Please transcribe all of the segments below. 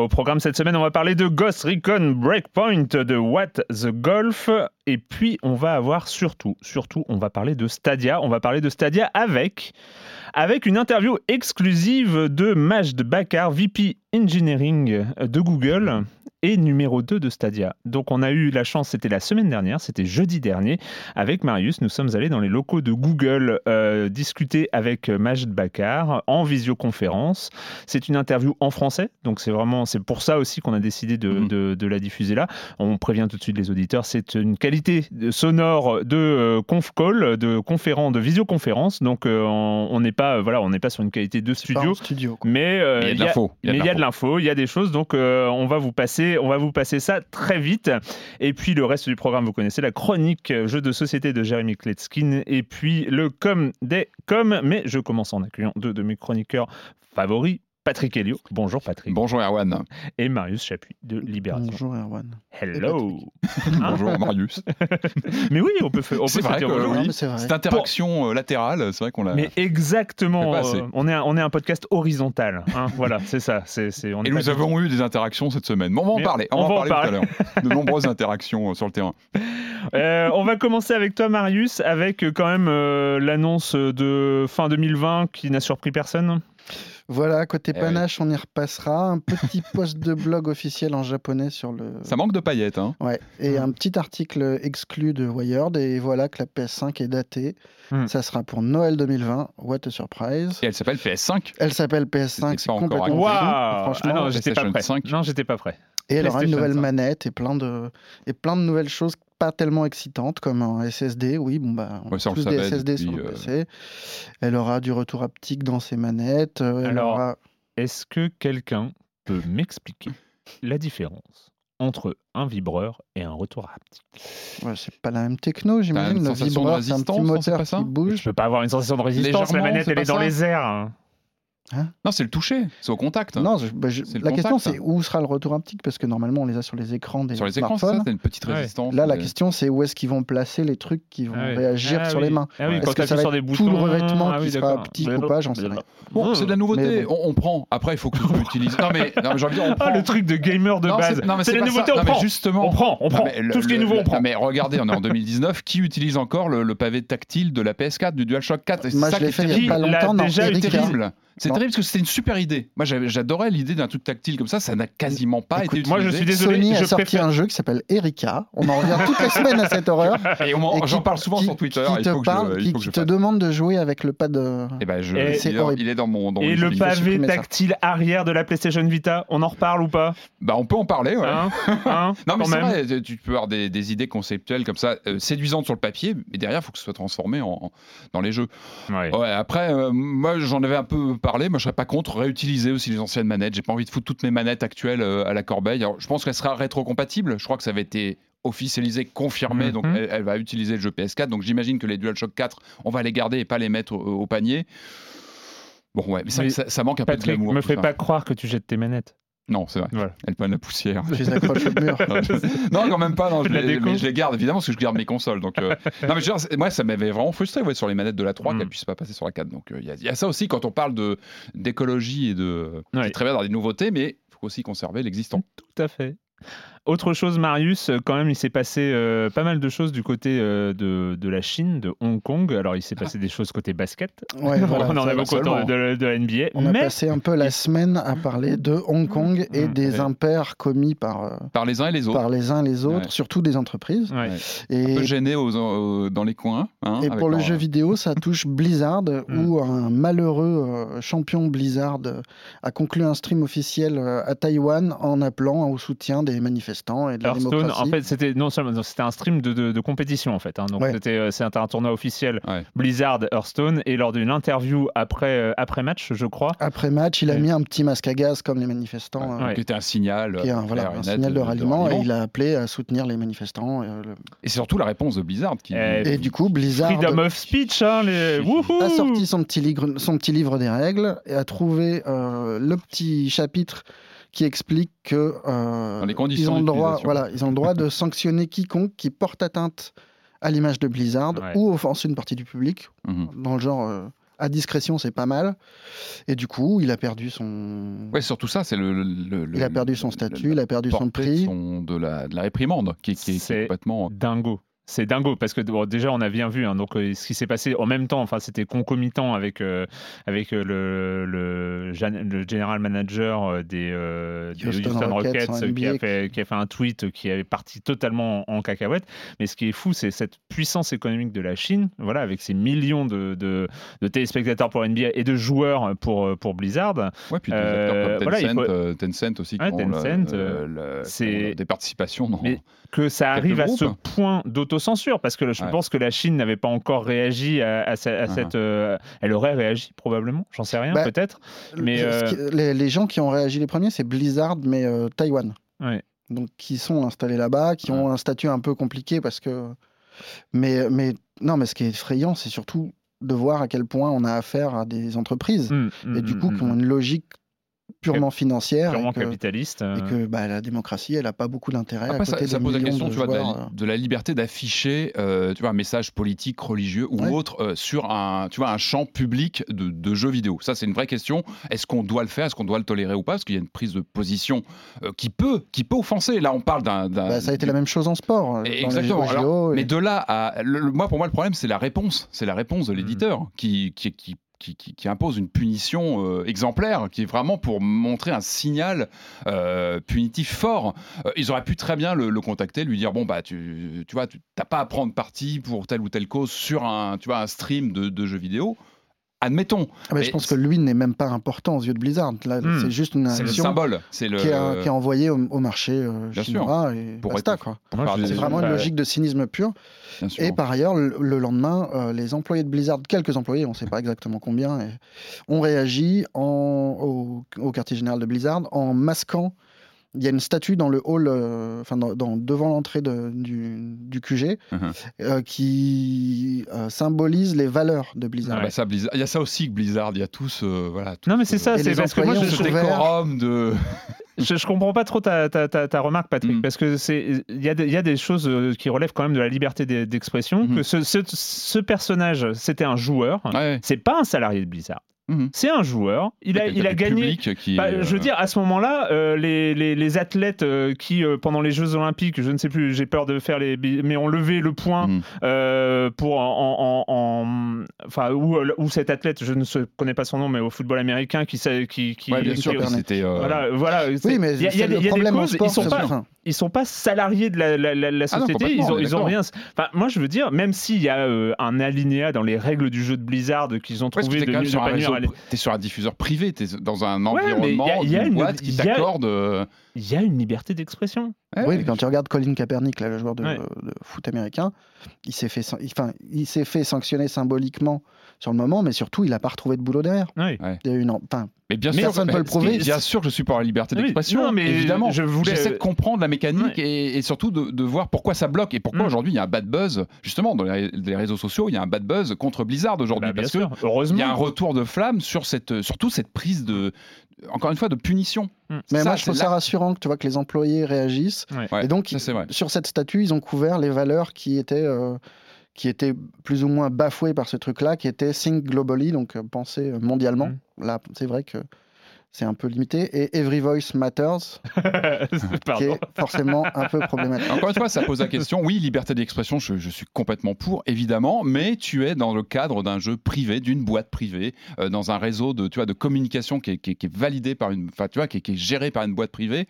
Au programme cette semaine, on va parler de Ghost Recon Breakpoint, de What the Golf, et puis on va avoir surtout, surtout, on va parler de Stadia. On va parler de Stadia avec, avec une interview exclusive de Majd Bakar, VP Engineering de Google et numéro 2 de Stadia. Donc on a eu la chance, c'était la semaine dernière, c'était jeudi dernier, avec Marius, nous sommes allés dans les locaux de Google euh, discuter avec Majd Bakar en visioconférence. C'est une interview en français, donc c'est vraiment, c'est pour ça aussi qu'on a décidé de, Mhm. de- de la diffuser là. On prévient tout de suite les auditeurs, c'est une qualité sonore de euh, conf call, de conférence, de visioconférence, donc euh, on on n'est pas, euh, voilà, on n'est pas sur une qualité de studio. Mais euh, Il y a de il y a- l'info. mais il y a de l'info, il y a des choses, donc euh, on va vous passer, on va vous passer ça très vite. Et puis le reste du programme, vous connaissez la chronique euh, jeu de société de Jérémy Kletskin, et puis le com des com. Mais je commence en accueillant deux de mes chroniqueurs favoris. Patrick Helio, bonjour Patrick, Bonjour Erwan. et Marius Chapuis de Libération. Bonjour Erwan. Hello. Bonjour Marius. Mais oui, on peut, faire- on C'est vrai oui. Cette interaction euh, latérale, c'est vrai qu'on l'a. Mais exactement, euh, on, est un, on est un podcast horizontal. hein, voilà, c'est ça. Est Et nous avons eu des interactions cette semaine. Bon, on va en parler. On, on va en va en parler tout à l'heure. De nombreuses interactions euh, sur le terrain. Euh, on va commencer avec toi, Marius, avec quand même euh, l'annonce de fin 2020 qui n'a surpris personne. Voilà, côté Eh panache, on y repassera. Un petit post de blog officiel en japonais sur le. Ça manque de paillettes. Hein. Ouais, et Mm. un petit article exclu de Wired. Et voilà que la PS5 est datée. Mm. Ça sera pour Noël 2020. What a surprise. Et elle s'appelle PS5. Elle s'appelle PS5, C'était c'est pas encore complètement. Waouh Franchement, Ah non, j'étais pas prêt. 5. Non, j'étais pas prêt. Et elle aura une nouvelle 5. manette et plein de et plein de nouvelles choses pas tellement excitantes comme un SSD. Oui, bon bah, on Ouais, ça, on tous des SSD sur le euh, PC. Elle aura du retour haptique dans ses manettes. euh, elle Alors, aura- Est-ce que quelqu'un peut m'expliquer la différence entre un vibreur et un retour haptique? Ouais, c'est pas la même techno, j'imagine. une Le sensation de vibreur, c'est un petit c'est moteur pas ça? qui Je bouge. peux pas avoir une sensation de résistance. La manette, elle est dans ça? les airs. hein. Non, c'est le toucher. C'est au contact. hein. Non, je- bah, je- la question c'est où sera le retour haptique parce que normalement on les a sur les écrans des Sur les écrans, c'est ça smartphones. T'as une petite Ouais. résistance. Là, la mais- question c'est où est-ce qu'ils vont placer les trucs qui vont Ah oui. réagir Ah sur oui. les mains. Ah oui, Est-ce que tu ça va sur des être boutons. tout le revêtement ah qui sera petit ou pas, j'en sais rien. Bon, c'est de la nouveauté. Bon. On, on prend. Après, il faut que tu utilises. Non, mais, non, mais j'ai envie de dire, on prend. Ah, le truc de gamer de base. c'est- non, mais C'est la nouveauté, ça. on prend. justement. On prend, on prend. Tout ce qui est nouveau, on prend. mais regardez, on est en 2019. Qui utilise encore le, pavé tactile de la PS4, du DualShock 4 Et c'est Moi ça je l'ai fait il y a pas longtemps dans déjà terrible. C'est terrible parce que c'était une super idée. Moi, j'adorais l'idée d'un truc tactile comme ça. Ça n'a quasiment pas Écoute, été moi, je utilisé. suis désolé. Sony a je sorti préfère- un jeu qui s'appelle Erika. On en revient toutes les semaines à cette horreur. Et Et j'en qui- parle souvent qui- sur Twitter. Qui il te parle, je, il qui, te demande de jouer avec le pad. euh, Eh ben, je, Et- il, est dans, horrible. il est dans mon. Dans Et le pavé ça. tactile arrière de la PlayStation Vita, on en reparle ou pas Bah, on peut en parler. Ouais. Hein Hein Non, mais c'est vrai, tu peux avoir des, des idées conceptuelles comme ça, euh, séduisantes sur le papier, mais derrière, il faut que ce soit transformé en, en- dans les jeux. Après, euh, moi, j'en avais un peu parlé. Moi, je serais pas contre réutiliser aussi les anciennes manettes. J'ai pas envie de foutre toutes mes manettes actuelles euh, à la corbeille. Alors, je pense qu'elles sera rétro-compatible. Je crois que ça avait été officialisé, confirmé, donc Mhm. elle, elle va utiliser le jeu PS4. Donc j'imagine que les DualShock 4, on va les garder et pas les mettre au, au panier. Bon, ouais, mais ça, Mais ça, ça manque un peu de Patrick, glamour. me fais ça. pas croire que tu jettes tes manettes. Non, c'est vrai. Voilà. Elles prennent la poussière. Tu les accroches au mur. non, quand même pas. Non, je, les, mais je les garde évidemment parce que je garde mes consoles. Donc, euh, non, mais je c'est- moi, ça m'avait vraiment frustré ouais, sur les manettes de la 3 Mm. qu'elles puissent pas passer sur la 4. Donc, euh, il y a- il y, a ça aussi quand on parle de d'écologie et de. Ouais. C'est très bien dans des nouveautés, mais il faut aussi conserver l'existant. Tout à fait. Autre chose, Marius, euh, quand même, il s'est passé euh, pas mal de choses du côté euh, de, de la Chine, de Hong Kong. Alors, il s'est passé des choses côté basket. Ouais, voilà, on en a beaucoup autour de, de la NBA. On a passé un peu la semaine à parler de Hong Kong et Mm, des ouais. impairs commis par, euh, Par les uns et les autres. par les uns et les autres, Ouais. surtout des entreprises. Ouais. Et, Un peu gêné aux- aux- dans les coins. hein, et avec pour le jeu vidéo, ça touche Blizzard, Mm. où un malheureux euh, champion Blizzard a conclu un stream officiel à Taïwan en appelant au soutien des manifestants et de la Hearthstone, démocratie. en fait, c'était non seulement c'était un stream de, de- de compétition en fait. hein. Donc Ouais. c'était euh, c'est un tournoi officiel Ouais. Blizzard Hearthstone et lors d'une interview après euh, après match, je crois. Après match, il a Ouais. mis un petit masque à gaz comme les manifestants. Ouais, euh, Qui était un signal. qui est un, voilà, et un signal de, ralliement, et il a appelé à soutenir les manifestants. euh, le- Et c'est surtout la réponse de Blizzard qui. Eh, Et du coup, Blizzard Freedom of speech, hein, les... Wouhou a sorti son petit, livre, son petit livre des règles et a trouvé euh, le petit chapitre qui explique que euh, Dans les conditions ils ont le droit, voilà, ils ont le droit de sanctionner quiconque qui porte atteinte à l'image de Blizzard Ouais. ou offense une partie du public. Mhm. Dans le genre euh, à discrétion, c'est pas mal. Et du coup, il a perdu son, Ouais, surtout ça, c'est le, le- le- il a perdu son statut, le- il a perdu son prix. son- de, la, de la réprimande, qui, est complètement. dingo. C'est dingo parce que bon, déjà on a bien vu hein, donc euh, ce qui s'est passé en même temps. Enfin c'était concomitant avec euh, avec euh, le, le general manager des, euh, des Houston Houston, Rockets qui a fait qui a fait un tweet qui est parti totalement en cacahuète. Mais ce qui est fou c'est cette puissance économique de la Chine. Voilà avec ses millions de, de, de téléspectateurs pour NBA et de joueurs pour pour Blizzard. Ouais, puis des Euh, acteurs comme voilà, il Tencent, faut- Tencent aussi, qui Ouais, ont Tencent, le- le- c'est- ont des participations dans. Mais que ça arrive à ce point d'autocensure, parce que je Ouais. pense que la Chine n'avait pas encore réagi à, à ce- à Uh-huh. cette... euh, elle aurait réagi probablement, j'en sais rien, Bah, peut-être. Mais, qui- les, les gens qui ont réagi les premiers, c'est Blizzard, mais euh, Taïwan. Ouais. Donc, qui sont installés là-bas, qui ont un statut un peu compliqué parce que. Mais, mais non, mais ce qui est effrayant, c'est surtout de voir à quel point on a affaire à des entreprises Hum, et du hum, coup hum, qui ont une logique purement financière purement et que, capitaliste. euh, et que, bah, la démocratie, elle n'a pas beaucoup d'intérêt à côté ça, ça pose la question, de tu vois, de la, euh. de la liberté d'afficher, euh, tu vois, un message politique, religieux ou Ouais. autre euh, sur un, tu vois, un champ public de, de jeux vidéo. Ça, c'est une vraie question. Est-ce qu'on doit le faire? Est-ce qu'on doit le tolérer ou pas? Parce qu'il y a une prise de position euh, qui peut, qui peut offenser. Là, on parle d'un. d'un- Bah, ça a été la même chose en sport. euh, Exactement. Alors, et- Mais de là à. le- le- moi, pour moi, le problème, c'est la réponse. C'est la réponse de l'éditeur qui, qui, qui, qui, impose une punition euh, exemplaire, qui est vraiment pour montrer un signal euh, punitif fort. Euh, ils auraient pu très bien le, contacter, lui dire bon, bah, tu, tu vois, tu n'as pas à prendre parti pour telle ou telle cause sur un, tu vois, un stream de jeux vidéo. Admettons, Ah bah, je mais pense que lui n'est même pas important aux yeux de Blizzard. Là, Hmm. c'est juste une c'est le action symbole. C'est le. qui, est, qui est envoyée au, au marché euh, Bien sûr. chinois et Pour basta, être- quoi. C'est vraiment une logique de cynisme pur. bien sûr. Et par ailleurs, le, le lendemain, euh, les employés de Blizzard, quelques employés, on ne sait pas exactement combien, et- ont réagi en- au, au quartier général de Blizzard en masquant. Il y a une statue dans le hall, euh, enfin dans, dans- devant l'entrée de- du, du QG, Mhm. euh, qui euh, symbolise les valeurs de Blizzard. Ah bah ça, Blizzard- Il y a ça aussi que Blizzard, il y a tous. euh, voilà, tout Non, mais ce- c'est ça, c'est parce que moi, je, ce décorum de. je, je comprends pas trop ta, ta, ta, ta remarque, Patrick, Mm. parce que c'est il y, a des- il y a des choses qui relèvent quand même de la liberté d'e- d'expression. Mhm. Que ce, ce, ce personnage, c'était un joueur, Ouais. c'est pas un salarié de Blizzard. Mhm. C'est un joueur. Il a, il a gagné. qui Bah, est, je veux euh, dire, à ce moment-là, euh, les, les, les athlètes euh, qui, euh, pendant les Jeux Olympiques, je ne sais plus, j'ai peur de faire les. mais ont levé le point mhm. euh, pour. En, en- en- enfin, où, où cet athlète, je ne connais pas son nom, mais au football américain, qui. qui, qui Ouais, bien qui- sûr, euh, Voilà, voilà. Oui, mais il y a, y a y a des causes, sport, ils sont pas, ils sont pas salariés de la, la- la- la Ah non, société. ils ont, on est ils ont rien. Enfin, moi, je veux dire, même s'il y a euh, un alinéa dans les règles du jeu de Blizzard qu'ils ont trouvé de, quand même de les- t'es sur un diffuseur privé, t'es dans un Ouais, mais il y a- environnement, il y a d'une une- boîte qui t'accorde. il y a une liberté d'expression. ouais, Oui, mais quand tu regardes Colin Kaepernick, là, le joueur de, Ouais. de foot américain, il s'est fait, enfin, il s'est fait sanctionner symboliquement sur le moment, mais surtout, il n'a pas retrouvé de boulot derrière. Oui. Il y a eu une, en- enfin, Mais bien Mais sûr, personne ne peut le prouver. Bien sûr que je suis pour la liberté Oui, d'expression. non, mais évidemment. je voulais- J'essaie de comprendre la mécanique et, et surtout de, de voir pourquoi ça bloque et pourquoi Mm. aujourd'hui il y a un bad buzz. Justement, dans les, les réseaux sociaux, il y a un bad buzz contre Blizzard aujourd'hui Bah, bien parce sûr, que heureusement. il y a un retour de flamme sur cette, surtout cette prise de, encore une fois, de punition. Mm. Mais Ça, moi, je trouve ça rassurant que tu vois que les employés réagissent. Ouais, et donc, ça, sur cette statue, ils ont couvert les valeurs qui étaient, euh, qui étaient plus ou moins bafouées par ce truc-là, qui était think globally, donc euh, penser euh, mondialement. Mm. Là, c'est vrai que c'est un peu limité. Et every voice matters, qui est forcément un peu problématique. Encore une fois, ça pose la question. Oui, liberté d'expression, je, je suis complètement pour, évidemment, mais tu es dans le cadre d'un jeu privé, d'une boîte privée, euh, dans un réseau de, tu vois, de communication qui est, qui est- qui est validé par une, enfin, tu vois, qui est, qui est géré par une boîte privée.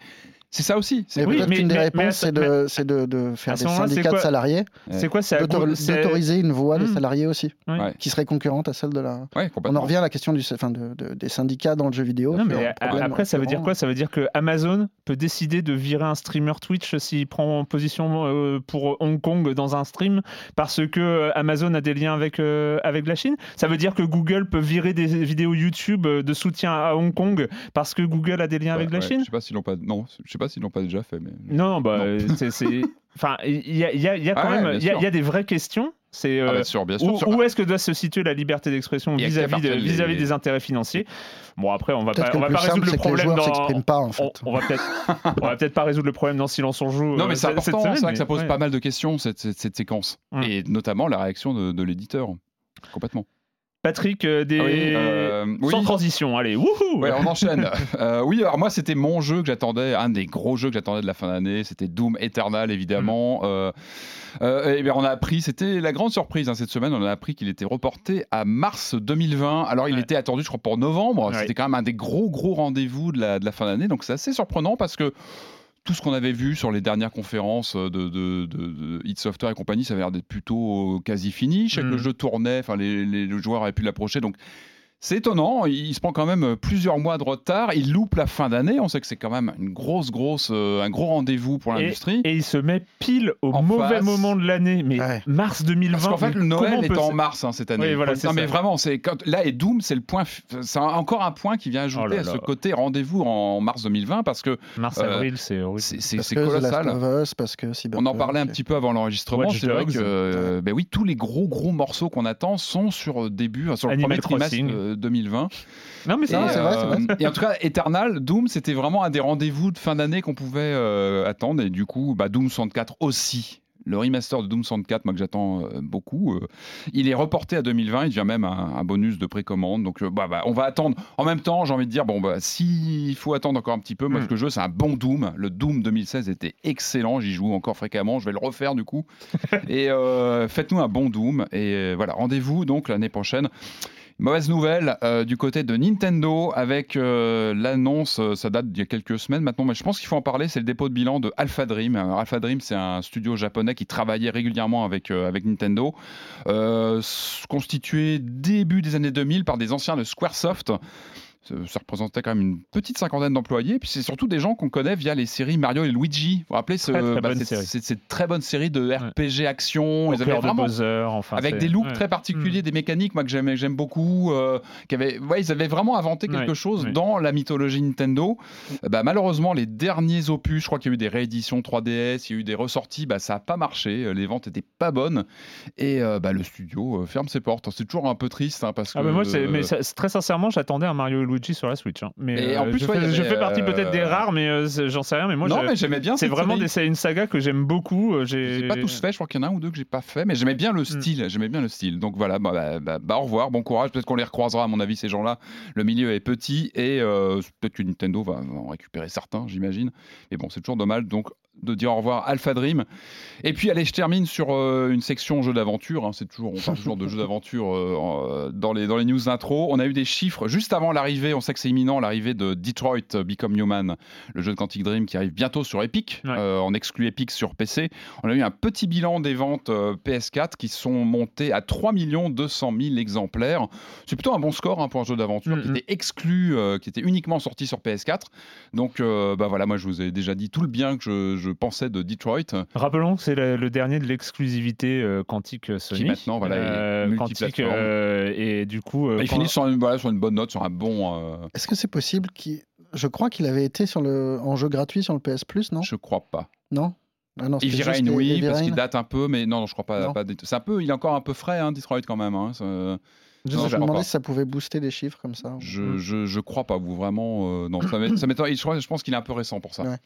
C'est ça aussi. C'est Oui, qu'une des réponses, c'est de, c'est de, de faire des syndicats de salariés, C'est quoi C'est d'autoriser une voix des Mm. salariés aussi, qui serait concurrente à celle de la. Ouais, On en revient à la question du, enfin, de- de- des syndicats dans le jeu vidéo. Non, mais après, ça veut dire quoi? Ça veut dire que Amazon peut décider de virer un streamer Twitch s'il prend position euh, pour Hong Kong dans un stream parce que euh, Amazon a des liens avec, euh, avec la Chine? Ça veut dire que Google peut virer des vidéos YouTube de soutien à Hong Kong parce que Google a des liens avec la ouais. Chine? Je sais pas s'ils l'ont pas. Non, je sais pas s'ils l'ont pas déjà fait, mais. Non, bah, Non. euh, c'est- c'est. Enfin, il y a, il y a- il y a quand Ah ouais, même y a- y a des vraies questions. C'est Ah, euh, bien sûr, bien sûr. où, est-ce que doit se situer la liberté d'expression vis-à-vis de- les- des intérêts financiers? Bon, après, on va Peut-être pas, on va pas résoudre le c'est problème dans. s'expriment pas, en On, fait. on va peut-être, on va peut-être pas résoudre le problème dans Silence on joue. Non, euh, mais c'est cette- cette important. C'est vrai que ça pose ouais. pas mal de questions, cette, cette, cette séquence. Mm. Et notamment la réaction de, de l'éditeur. Complètement. Patrick, euh, des... Ah oui, euh, oui. sans transition, allez, wouhou Ouais, on enchaîne. Euh, oui, alors moi, c'était mon jeu que j'attendais, un des gros jeux que j'attendais de la fin d'année. C'était Doom Eternal, évidemment. Euh, et bien, on a appris, c'était la grande surprise hein, cette semaine, on a appris qu'il était reporté à mars 2020. Alors, il Ouais. était attendu, je crois, pour novembre. Ouais. C'était quand même un des gros, gros rendez-vous de la, de la fin d'année. Donc, c'est assez surprenant parce que tout ce qu'on avait vu sur les dernières conférences de, de, de, de Hit Software et compagnie, ça avait l'air d'être plutôt euh, quasi fini. Je sais que Mm. le jeu tournait, enfin les, les- les joueurs avaient pu l'approcher. Donc c'est étonnant, il, se prend quand même plusieurs mois de retard. Il loupe la fin d'année. On sait que c'est quand même une grosse, grosse, euh, un gros rendez-vous pour l'industrie. Et il se met pile au En mauvais face. moment de l'année, mais Ouais. mars 2020. Parce qu'en fait, le Noël est peut- en mars hein, cette année. Oui, voilà, non, mais ça. vraiment, c'est quand là et Doom, c'est le point, f- c'est encore un point qui vient ajouter Oh là à ce côté rendez-vous en mars 2020 parce que Mars, Euh, avril, c'est horrible. colossal. of Us, parce que On en parlait un petit peu avant l'enregistrement. C'est vrai que euh, ben oui, tous les gros gros morceaux qu'on attend sont sur euh, début, sur le Animal premier trimestre euh, 2020. Non, mais c'est vrai, c'est vrai. euh, et en tout cas, Eternal, Doom, c'était vraiment un des rendez-vous de fin d'année qu'on pouvait euh, attendre. Et du coup, bah, Doom 64 aussi. Le remaster de Doom 64, moi que j'attends euh, beaucoup, euh, il est reporté à 2020. Il devient même un, un bonus de précommande. Donc, euh, bah, bah, on va attendre. En même temps, j'ai envie de dire, bon, bah, s'il faut attendre encore un petit peu, moi, Mm. ce que je veux, c'est un bon Doom. Le Doom 2016 était excellent. J'y joue encore fréquemment. Je vais le refaire du coup. et euh, faites-nous un bon Doom. Et voilà, rendez-vous donc l'année prochaine. Mauvaise nouvelle euh, du côté de Nintendo avec euh, l'annonce, euh, ça date d'il y a quelques semaines maintenant, mais je pense qu'il faut en parler, c'est le dépôt de bilan de Alpha Dream. Alpha Dream, c'est un studio japonais qui travaillait régulièrement avec, avec Nintendo, constitué début des années 2000 par des anciens de Squaresoft. Ça représentait quand même une petite cinquantaine d'employés. Puis c'est surtout des gens qu'on connaît via les séries Mario et Luigi. Vous vous rappelez ce, Très, très bah, cette- très bonne série de RPG action. Ils avaient de Bowser, enfin. avec des looks ouais. très particuliers, des mécaniques moi que j'aime j'aime beaucoup, euh, qui avaient, ouais, ils avaient vraiment inventé quelque Ouais, chose dans la mythologie Nintendo. Bah, malheureusement, les derniers opus, je crois qu'il y a eu des rééditions 3DS, il y a eu des ressorties, bah, ça a pas marché, euh, les ventes étaient pas bonnes et euh, bah, le studio euh, ferme ses portes. C'est toujours un peu triste hein, parce que. Ah mais moi, c'est- euh, mais ça- c'est- très sincèrement, j'attendais un Mario et Luigi sur la Switch. hein. Mais Et euh, en plus, je, ouais, fais, je fais partie euh, peut-être des rares, mais euh, j'en sais rien. Mais moi, non, mais j'aimais bien. c'est vraiment des, une saga que j'aime beaucoup. euh, J'ai pas tous fait, je crois qu'il y en a un ou deux que j'ai pas fait, mais j'aimais bien le style, j'aimais bien le style. Donc voilà, bah, bah, bah, bah, au revoir, bon courage, peut-être qu'on les recroisera à mon avis ces gens-là. Le milieu est petit et euh, peut-être que Nintendo va, va en récupérer certains, j'imagine. Mais bon, c'est toujours dommage donc de dire au revoir Alpha Dream. Et puis allez, je termine sur euh, une section jeux d'aventure. hein. c'est toujours, on parle toujours de jeux d'aventure euh, euh, dans les dans les news intro. On a eu des chiffres juste avant l'arrivée. On sait que c'est imminent l'arrivée de Detroit Become Human, le jeu de Quantic Dream qui arrive bientôt sur Epic, Ouais. euh, en exclu Epic sur PC. On a eu un petit bilan des ventes euh, PS4 qui sont montées à 3 200 000 exemplaires. C'est plutôt un bon score hein, pour un jeu d'aventure qui était exclu, qui était uniquement sorti sur PS4. Donc bah voilà, moi je vous ai déjà dit tout le bien que je, je je pensais de Detroit. Rappelons que c'est le, le dernier de l'exclusivité euh, quantique Sony. Qui maintenant, voilà, Euh, quantique euh, et du coup. euh, Bah, il quand- finit sur une, voilà, sur une bonne note, sur un bon. euh, Est-ce que c'est possible qu'il. Je crois qu'il avait été sur le... en jeu gratuit sur le PS Plus, non? Je crois pas. Non? Ah non, Heavy Rain, oui, Heavy parce qu'il date un peu, mais non, je crois pas. Non. pas des- c'est un peu, il est encore un peu frais, hein, Detroit quand même. hein, Je Non, me demandais pas. si ça pouvait booster des chiffres comme ça. Je, je, je crois pas, vous vraiment. euh, non, ça m'ét- ça m'étonne. Je pense qu'il est un peu récent pour ça. Ouais.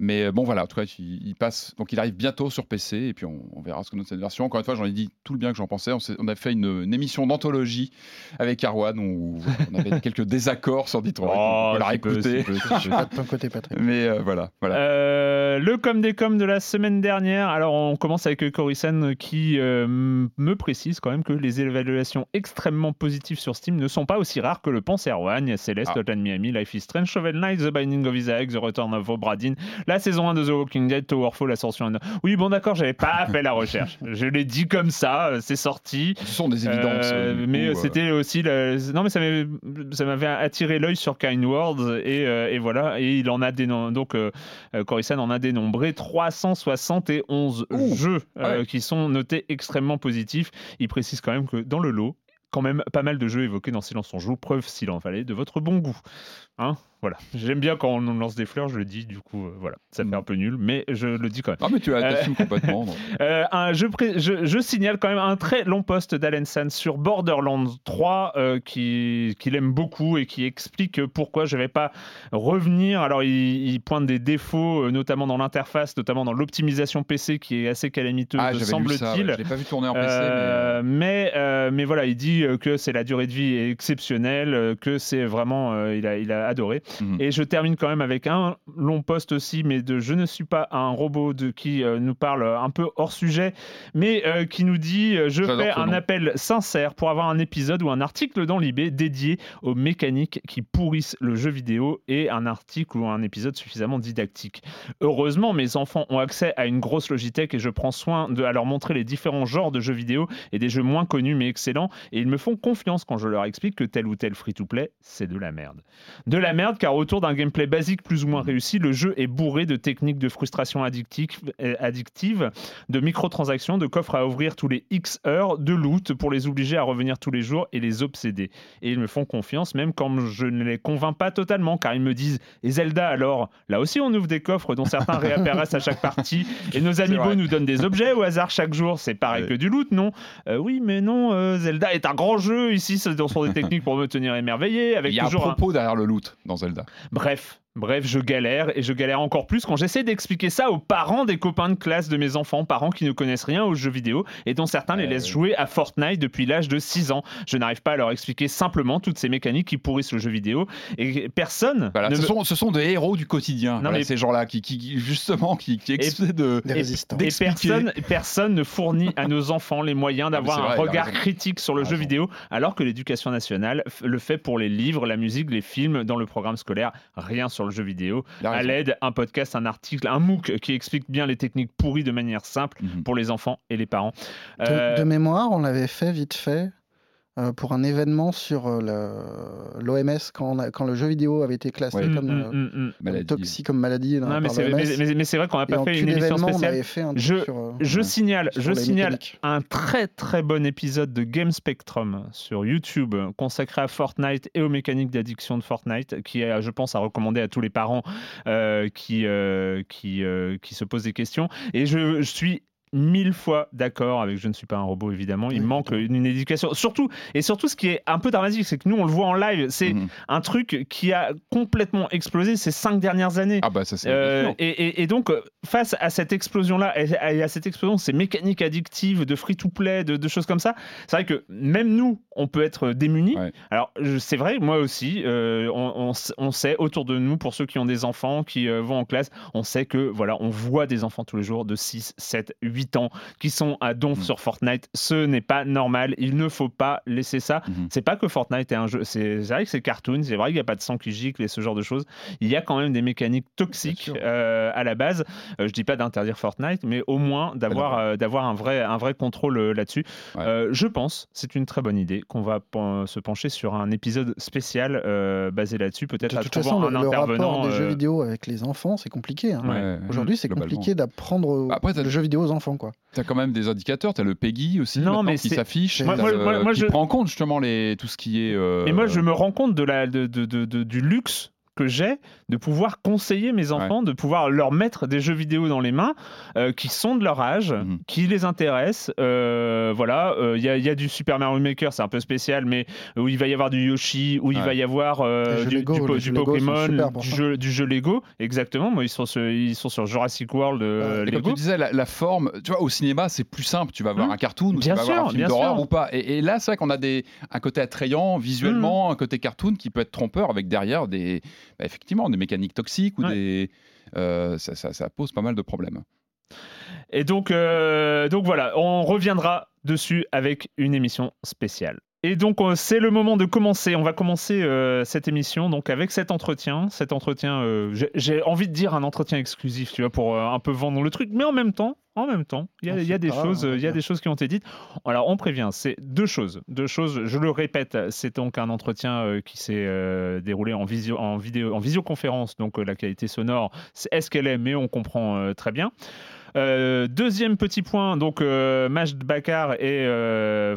Mais euh, bon, voilà, en tout cas, il, il passe. Donc, il arrive bientôt sur PC et puis on, on verra ce que donne cette version. Encore une fois, j'en ai dit tout le bien que j'en pensais. On, on a fait une, une émission d'anthologie avec Arwan où on avait quelques désaccords sur Detroit. on peut la Patrick. Mais euh, voilà, voilà. Euh, le com des com de la semaine dernière. Alors, on commence avec Coruscant qui euh, me précise quand même que les évaluations extrêmement positives sur Steam ne sont pas aussi rares que le pense Erwan. Il y a Celeste, Ah. Hotline Miami, Life is Strange, Shovel Knight, The Binding of Isaac, The Return of Obradin, la saison 1 de The Walking Dead, Towerfall, Ascension. Oui, bon, d'accord, j'avais pas fait la recherche. Je l'ai dit comme ça, euh, c'est sorti. Ce sont des évidences. Euh, du mais euh, c'était aussi la- non mais ça m'avait attiré l'œil sur Kind Words et, euh, et voilà et il en a dénom- donc euh, euh, Coruscant en a dénombré 371 Ouh, jeux euh, ouais. qui sont notés extrêmement positifs. Il précise quand même que dans le lot quand même pas mal de jeux évoqués dans Silence on joue, preuve s'il en fallait de votre bon goût. Hein voilà. J'aime bien quand on lance des fleurs, je le dis, du coup, euh, voilà. Ça fait Mm. un peu nul, mais je le dis quand même. Ah, mais tu Euh, assumes complètement. Euh, un- je, je- je signale quand même un très long post d'Alan Sands sur Borderlands 3 euh, qui- qu'il aime beaucoup et qui explique pourquoi je ne vais pas revenir. Alors, il, il pointe des défauts, euh, notamment dans l'interface, notamment dans l'optimisation PC qui est assez calamiteuse, Ah, semble-t-il. ouais. Je l'ai pas vu tourner en PC, mais. Euh, mais, euh, mais voilà, il dit euh, que c'est la durée de vie est exceptionnelle, euh, que c'est vraiment, euh, il, a, il a adoré. Mhm. Et je termine quand même avec un long post aussi, mais de Je ne suis pas un robot de qui euh, nous parle un peu hors sujet, mais euh, qui nous dit euh, Je fais un nom. appel sincère pour avoir un épisode ou un article dans l'IB dédié aux mécaniques qui pourrissent le jeu vidéo et un article ou un épisode suffisamment didactique. Heureusement, mes enfants ont accès à une grosse Logitech et je prends soin de à leur montrer les différents genres de jeux vidéo et des jeux moins connus mais excellents et ils me font confiance quand je leur explique que tel ou tel free-to-play, c'est de la merde. De la merde car autour d'un gameplay basique plus ou moins réussi, le jeu est bourré de techniques de frustration addictive, euh, addictive, de microtransactions, de coffres à ouvrir tous les X heures, de loot pour les obliger à revenir tous les jours et les obséder. Et ils me font confiance même quand je ne les convainc pas totalement car ils me disent Et Zelda alors? Là aussi on ouvre des coffres dont certains réapparaissent à chaque partie et nos amiibo nous donnent des objets au hasard chaque jour. C'est pareil Ouais. que du loot, non? Euh, Oui, mais non, euh, Zelda est un grand jeu. Ici, ce sont des techniques pour me tenir émerveillé avec Il y a toujours un- propos derrière le loot dans Zelda. Bref, bref, je galère et je galère encore plus quand j'essaie d'expliquer ça aux parents des copains de classe de mes enfants, parents qui ne connaissent rien aux jeux vidéo et dont certains les laissent jouer à Fortnite depuis l'âge de 6 ans. Je n'arrive pas à leur expliquer simplement toutes ces mécaniques qui pourrissent le jeu vidéo et personne Voilà, ne ce, me- sont, ce sont des héros du quotidien. Non, Voilà, mais- ces gens-là qui, qui- justement qui, qui de. Des Et- résistants. Et personne, personne ne fournit à nos enfants les moyens d'avoir c'est un vrai, regard critique sur le jeu vidéo, alors que l'éducation nationale le fait pour les livres, la musique, les films, dans le programme scolaire, rien sur le jeu vidéo. À l'aide, un podcast, un article, un MOOC qui explique bien les techniques pourries de manière simple Mhm. pour les enfants et les parents. De, Euh, de mémoire, on l'avait fait vite fait euh, pour un événement sur l'OMS quand, on le jeu vidéo avait été classé Ouais. mm, comme, mm, euh, mm, mm. comme toxique comme maladie euh, Non, par mais c'est l'OMS. mais- mais- mais c'est vrai qu'on n'a pas fait une émission on spéciale. avait fait un Je- sur, euh, Je signale, sur je signale mécaniques. un très très bon épisode de Game Spectrum sur YouTube consacré à Fortnite et aux mécaniques d'addiction de Fortnite, qui est, je pense, à recommander à tous les parents euh, qui, euh, qui, euh, qui se posent des questions. Et je, je suis mille fois d'accord avec je ne suis pas un robot évidemment. Il Oui, manque une, une éducation. Surtout et surtout ce qui est un peu dramatique c'est que nous on le voit en live. C'est Mhm. un truc qui a complètement explosé ces cinq dernières années. Ah bah ça c'est. euh, et, et- et donc, face à cette explosion-là, et à, et à cette explosion, ces mécaniques addictives de free-to-play, de, de choses comme ça, c'est vrai que même nous, on peut être démunis. Ouais. Alors, c'est vrai, moi aussi, euh, on, on s- on sait autour de nous, pour ceux qui ont des enfants, qui euh, vont en classe, on sait que, voilà, on voit des enfants tous les jours de 6, 7, 8 ans qui sont à donf Mm. sur Fortnite. Ce n'est pas normal. Il ne faut pas laisser ça. Mhm. C'est pas que Fortnite est un jeu. C'est vrai que c'est cartoon. C'est vrai qu'il n'y a pas de sang qui gicle et ce genre de choses. Il y a quand même des mécaniques toxiques euh, à la base. Euh, je dis pas d'interdire Fortnite, mais au moins d'avoir euh, un vrai un vrai contrôle euh, là-dessus. Ouais. Euh, je pense, c'est une très bonne idée qu'on va se pencher sur un épisode spécial euh, basé là-dessus, peut-être à toute façon, un le, intervenant. rapport des jeux euh, vidéo avec les enfants, c'est compliqué. hein. Ouais, Aujourd'hui, c'est compliqué d'apprendre Bah, le jeu vidéo aux enfants, quoi. T'as quand même des indicateurs, t'as le PEGI aussi Non, mais qui s'affiche, Moi- moi- qui je- prend en compte justement les, tout ce qui est... euh, Et moi, je me rends compte de la, de, de- de- de- du luxe que j'ai de pouvoir conseiller mes enfants, de pouvoir leur mettre des jeux vidéo dans les mains euh, qui sont de leur âge, Mhm. qui les intéressent. Euh, voilà, euh, il y, a- il y a du Super Mario Maker, c'est un peu spécial, mais où il va y avoir du Yoshi, où il va y avoir euh, du, Lego, po- Pokémon, du jeu, du jeu Lego. Exactement, moi, ils sont sur, ils sont sur Jurassic World euh, Et comme Lego. tu disais, la, la forme, tu vois, au cinéma, c'est plus simple. Tu vas voir Mhm. un cartoon ou tu Bien voir sûr, un film bien d'horreur ou pas. Et, et là, c'est vrai qu'on a des, un côté attrayant visuellement, Mhm. un côté cartoon qui peut être trompeur avec derrière des, bah, effectivement, des mécaniques toxiques ou Ouais. des. euh, ça, ça- ça pose pas mal de problèmes. Et donc, euh, donc voilà, on reviendra dessus avec une émission spéciale. Et donc c'est le moment de commencer. On va commencer euh, cette émission donc avec cet entretien. Cet entretien, euh, j'ai- envie de dire un entretien exclusif, tu vois, pour euh, un peu vendre le truc. Mais en même temps, en même temps, il y a, y des pas choses, il y a des choses qui ont été dites. Alors on prévient, c'est deux choses, deux choses. Je le répète, c'est donc un entretien qui s'est déroulé en visio, en vidéo, en visioconférence. Donc la qualité sonore, c'est- est-ce qu'elle est, mais on comprend très bien. Euh, deuxième petit point, donc euh, Majd Bakar est euh,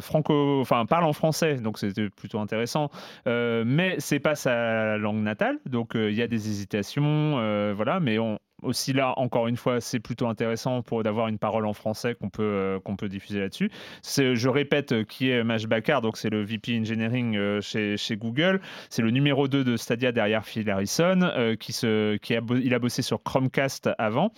parle en français, donc c'était plutôt intéressant, Euh, mais c'est pas sa langue natale, donc euh, il y a des hésitations, voilà, mais aussi là, encore une fois, c'est plutôt intéressant pour d'avoir une parole en français qu'on peut qu'on peut diffuser là-dessus. Je répète, qui est Majd Bakar, donc c'est le VP Engineering chez, Google, c'est le numéro 2 de Stadia derrière Phil Harrison, qui il a bossé sur Chromecast avant.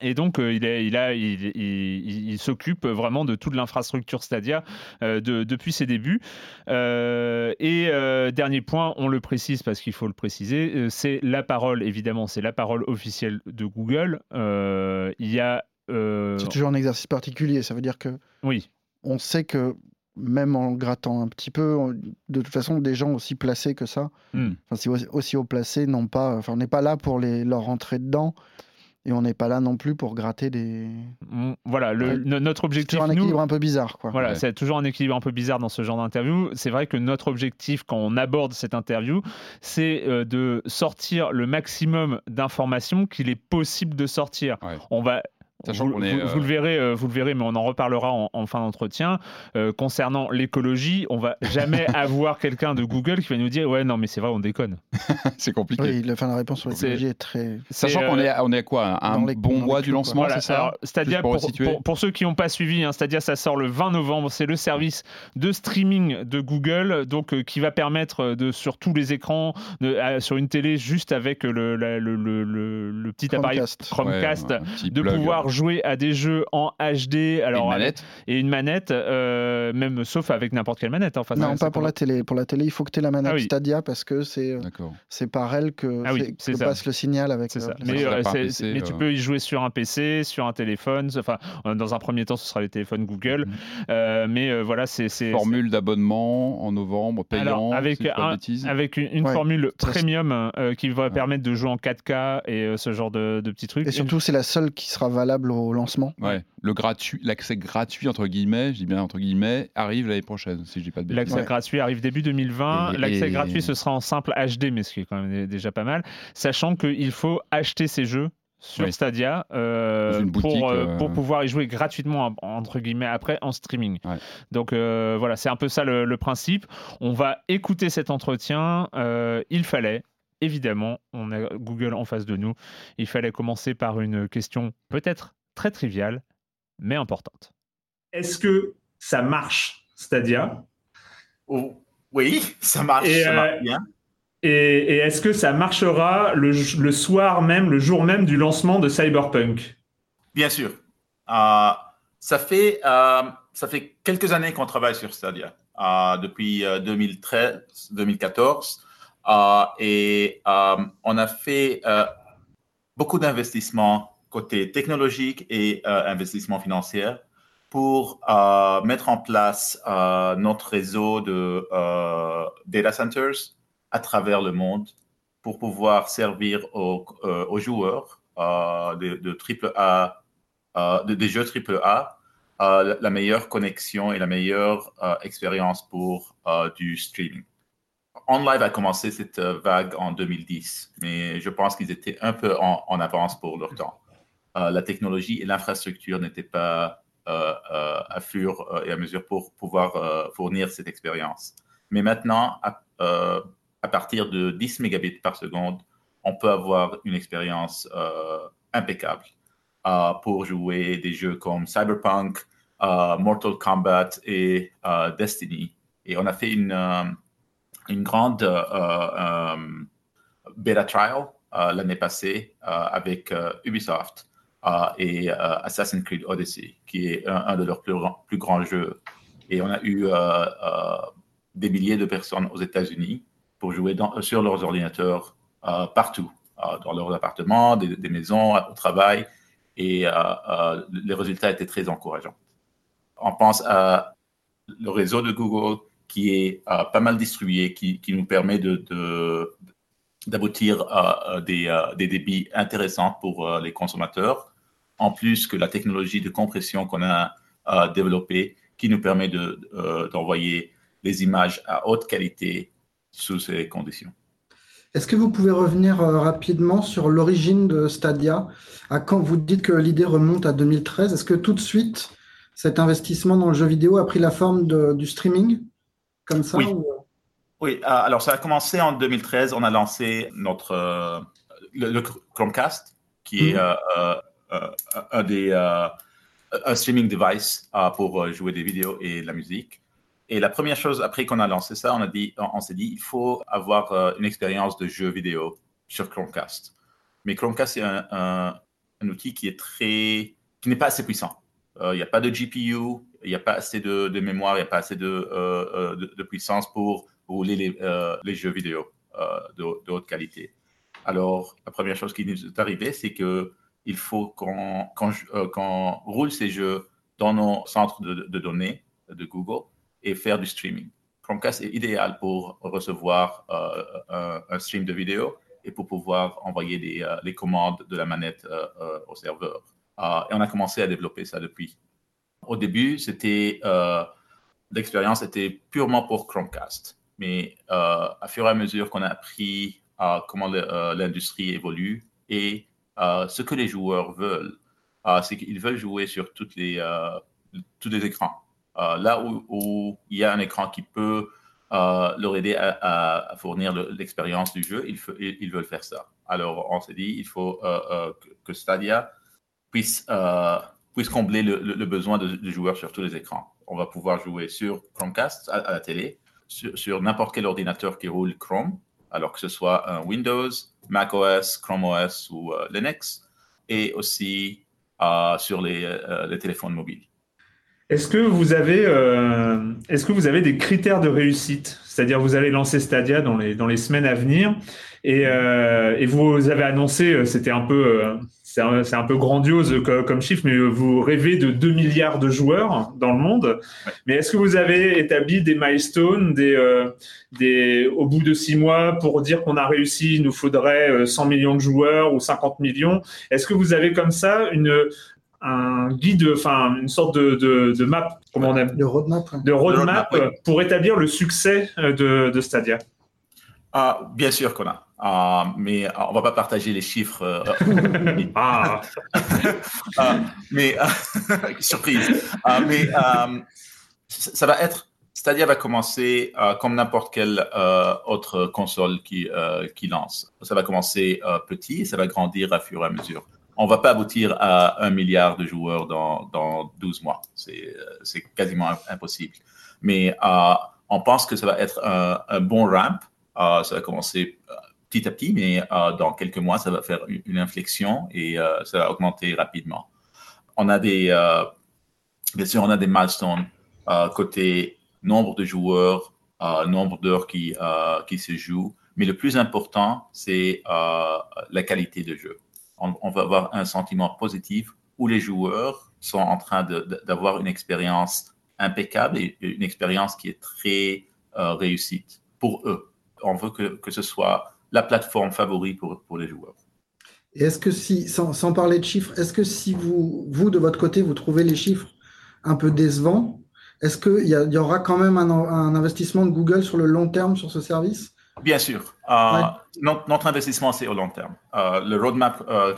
Et donc, euh, il, est, il, a, il, il- il- il s'occupe vraiment de toute l'infrastructure Stadia euh, de- depuis ses débuts. Euh, et euh, dernier point, on le précise parce qu'il faut le préciser, c'est la parole, évidemment, c'est la parole officielle de Google. Il y a... C'est toujours un exercice particulier. Ça veut dire que oui, on sait que même en grattant un petit peu, on- de toute façon, des gens aussi placés que ça, Hmm. enfin, si aussi- aussi haut placés, n'ont pas, enfin, on n'est pas là pour les, leur rentrer dedans, et on n'est pas là non plus pour gratter des. Mm, voilà, le- Ouais. no- notre C'est objectif, toujours un nous, équilibre un peu bizarre, quoi. Voilà, Ouais. c'est toujours un équilibre un peu bizarre dans ce genre d'interview. C'est vrai que notre objectif, quand on aborde cette interview, c'est euh, de sortir le maximum d'informations qu'il est possible de sortir. Ouais. On va. Sachant vous, est, vous- euh, vous le verrez, euh, vous le verrez, mais on en reparlera en, en fin d'entretien. Euh, concernant l'écologie, on va jamais avoir quelqu'un de Google qui va nous dire ouais non mais c'est vrai on déconne. c'est compliqué. Oui, la fin de la réponse sur l'écologie est très. Sachant qu'on est, à- on est à quoi Un les- bon mois du lancement, Voilà, c'est ça alors, Stadia, pour pour, resituer. pour- pour ceux qui n'ont pas suivi, hein, Stadia, ça sort le 20 novembre. C'est le service de streaming de Google, donc euh, qui va permettre de sur tous les écrans, de- à- sur une télé juste avec le, la- le, le- le- le petit appareil Chromecast. Ouais, petit de plug, pouvoir jouer à des jeux en HD. et Alors une avec- manette. et une manette, euh, même sauf avec n'importe quelle manette. hein, Enfin, Non, pas pour la télé. Pour la télé, il faut que tu aies la manette Ah oui. Stadia parce que c'est euh, c'est par elle que, Ah oui, que passe le signal avec. C'est euh, ça. Mais, euh, PC, tu peux y jouer sur un PC, sur un téléphone. Enfin, dans un premier temps, ce sera les téléphones Google. Mhm. Euh, mais euh, voilà, c'est Formule d'abonnement en novembre, payant. Alors, avec, un- avec une, une Ouais, formule premium euh, qui va Ouais. permettre de jouer en 4K et euh, ce genre de, de petits trucs. Et surtout, c'est la seule qui sera valable au lancement. Ouais, le gratuit, l'accès gratuit entre guillemets, je dis bien entre guillemets, arrive l'année prochaine, si je dis pas de bêtises. L'accès Ouais. gratuit arrive début 2020. Et- L'accès et- gratuit, ce sera en simple HD, mais ce qui est quand même dé- déjà pas mal. Sachant qu'il faut acheter ces jeux sur Oui. Stadia euh, boutique, pour, euh, euh, pour pouvoir y jouer gratuitement, entre guillemets, après en streaming. Ouais. Donc euh, voilà, c'est un peu ça le, le principe. On va écouter cet entretien. Euh, il fallait. Évidemment, on a Google en face de nous. Il fallait commencer par une question peut-être très triviale, mais importante. Est-ce que ça marche, Stadia? Oh, Oui, ça marche, Et, ça euh, marche bien. Et, et est-ce que ça marchera le, le soir même, le jour même du lancement de Cyberpunk? Bien sûr. Euh, ça, fait, euh, ça fait quelques années qu'on travaille sur Stadia, euh, depuis euh, 2013-2014. Euh, et euh, on a fait euh, beaucoup d'investissements côté technologique et euh, investissement financier pour euh, mettre en place euh, notre réseau de euh, data centers à travers le monde pour pouvoir servir aux, aux joueurs de, de triple A, de- des jeux triple A la meilleure connexion et la meilleure expérience pour du streaming. OnLive a commencé cette vague en 2010, mais je pense qu'ils étaient un peu en, avance pour leur temps. la technologie et l'infrastructure n'étaient pas à fur et à mesure pour pouvoir fournir cette expérience. Mais maintenant, à partir de 10 mégabits par seconde, on peut avoir une expérience euh, impeccable euh, pour jouer des jeux comme Cyberpunk, euh, Mortal Kombat et Destiny. Et on a fait une, une grande beta trial l'année passée avec Ubisoft et Assassin's Creed Odyssey, qui est un, de leurs plus, grands jeux. Et on a eu des milliers de personnes aux États-Unis pour jouer sur leurs ordinateurs euh, partout, euh, dans leurs appartements, des, maisons, au travail. Et euh, les résultats étaient très encourageants. On pense à le réseau de Google qui est pas mal distribué, qui, nous permet de, d'aboutir à des, des, débits intéressants pour les consommateurs, en plus que la technologie de compression qu'on a développée qui nous permet de, d'envoyer des images à haute qualité sous ces conditions. Est-ce que vous pouvez revenir euh, rapidement sur l'origine de Stadia? À Quand vous dites que l'idée remonte à 2013, est-ce que tout de suite, cet investissement dans le jeu vidéo a pris la forme du streaming? Comme ça Oui, oui euh, alors ça a commencé en 2013. On a lancé notre, euh, le, Chromecast, qui est mmh. un des un streaming device pour jouer des vidéos et de la musique. Et la première chose, après qu'on a lancé ça, on, a dit, on, s'est dit, il faut avoir euh, une expérience de jeu vidéo sur Chromecast. Mais Chromecast, c'est un, outil qui est très, qui n'est pas assez puissant. Euh, il n'y a pas de GPU, il n'y a pas assez de, mémoire, il n'y a pas assez de, euh, de, puissance pour rouler les, les jeux vidéo de, haute qualité. Alors, la première chose qui nous est arrivée, c'est que il faut qu'on roule ces jeux dans nos centres de données de Google et faire du streaming. Chromecast est idéal pour recevoir euh, un, stream de vidéo et pour pouvoir envoyer les, euh, commandes de la manette euh, au serveur. et on a commencé à développer ça depuis. Au début, c'était l'expérience était purement pour Chromecast, mais à fur et à mesure qu'on a appris comment l'industrie évolue et ce que les joueurs veulent, c'est qu'ils veulent jouer sur tous les écrans. Euh, là où, il y a un écran qui peut euh, leur aider à, fournir l'expérience du jeu, ils, ils, veulent faire ça. Alors, on s'est dit, il faut euh, que Stadia puisse, puisse combler le, besoin de, joueurs sur tous les écrans. On va pouvoir jouer sur Chromecast à, la télé, sur, n'importe quel ordinateur qui roule Chrome, alors que ce soit un Windows, macOS, Chrome OS ou Linux, et aussi sur les, les téléphones mobiles. Est-ce que vous avez, euh, est-ce que vous avez des critères de réussite? C'est-à-dire, vous allez lancer Stadia dans les dans les semaines à venir, et, euh, et vous avez annoncé, euh, c'était un peu, c'est un, peu grandiose comme, chiffre, mais vous rêvez de 2 milliards de joueurs dans le monde. Mais est-ce que vous avez établi des milestones, des, des, au bout de six mois, pour dire qu'on a réussi, il nous faudrait 100 millions de joueurs ou 50 millions? Est-ce que vous avez comme ça une un guide, enfin une sorte de, de, map, comment on aime De roadmap. De roadmap, pour établir le succès euh, de, de Stadia. Ah, bien sûr qu'on a. Ah, mais ah, on va pas partager les chiffres. Euh, ah. mais surprise. mais ça va être. Stadia va commencer comme n'importe quelle autre console qui, qui lance. Ça va commencer petit et ça va grandir à fur et à mesure on va pas aboutir à un milliard de joueurs dans, dans 12 mois. C'est quasiment impossible. Mais euh, on pense que ça va être un, bon ramp. Euh, ça va commencer euh, petit à petit, mais dans quelques mois, ça va faire une, inflexion et ça va augmenter rapidement. On a des, bien sûr, on a des milestones côté nombre de joueurs, nombre d'heures qui, qui se jouent. Mais le plus important, c'est la qualité de jeu on, va avoir un sentiment positif où les joueurs sont en train d'avoir une expérience impeccable et une expérience qui est très euh, réussite pour eux. On veut que, que, ce soit la plateforme favorite pour, pour les joueurs. est-ce que si, sans, sans, parler de chiffres, est-ce que si vous, vous, de votre côté, vous trouvez les chiffres un peu décevant. Est-ce qu'il y, y, aura quand même un, un, investissement de Google sur le long terme sur ce service? Bien sûr. Euh, notre, investissement, c'est au long terme. Euh, le roadmap euh,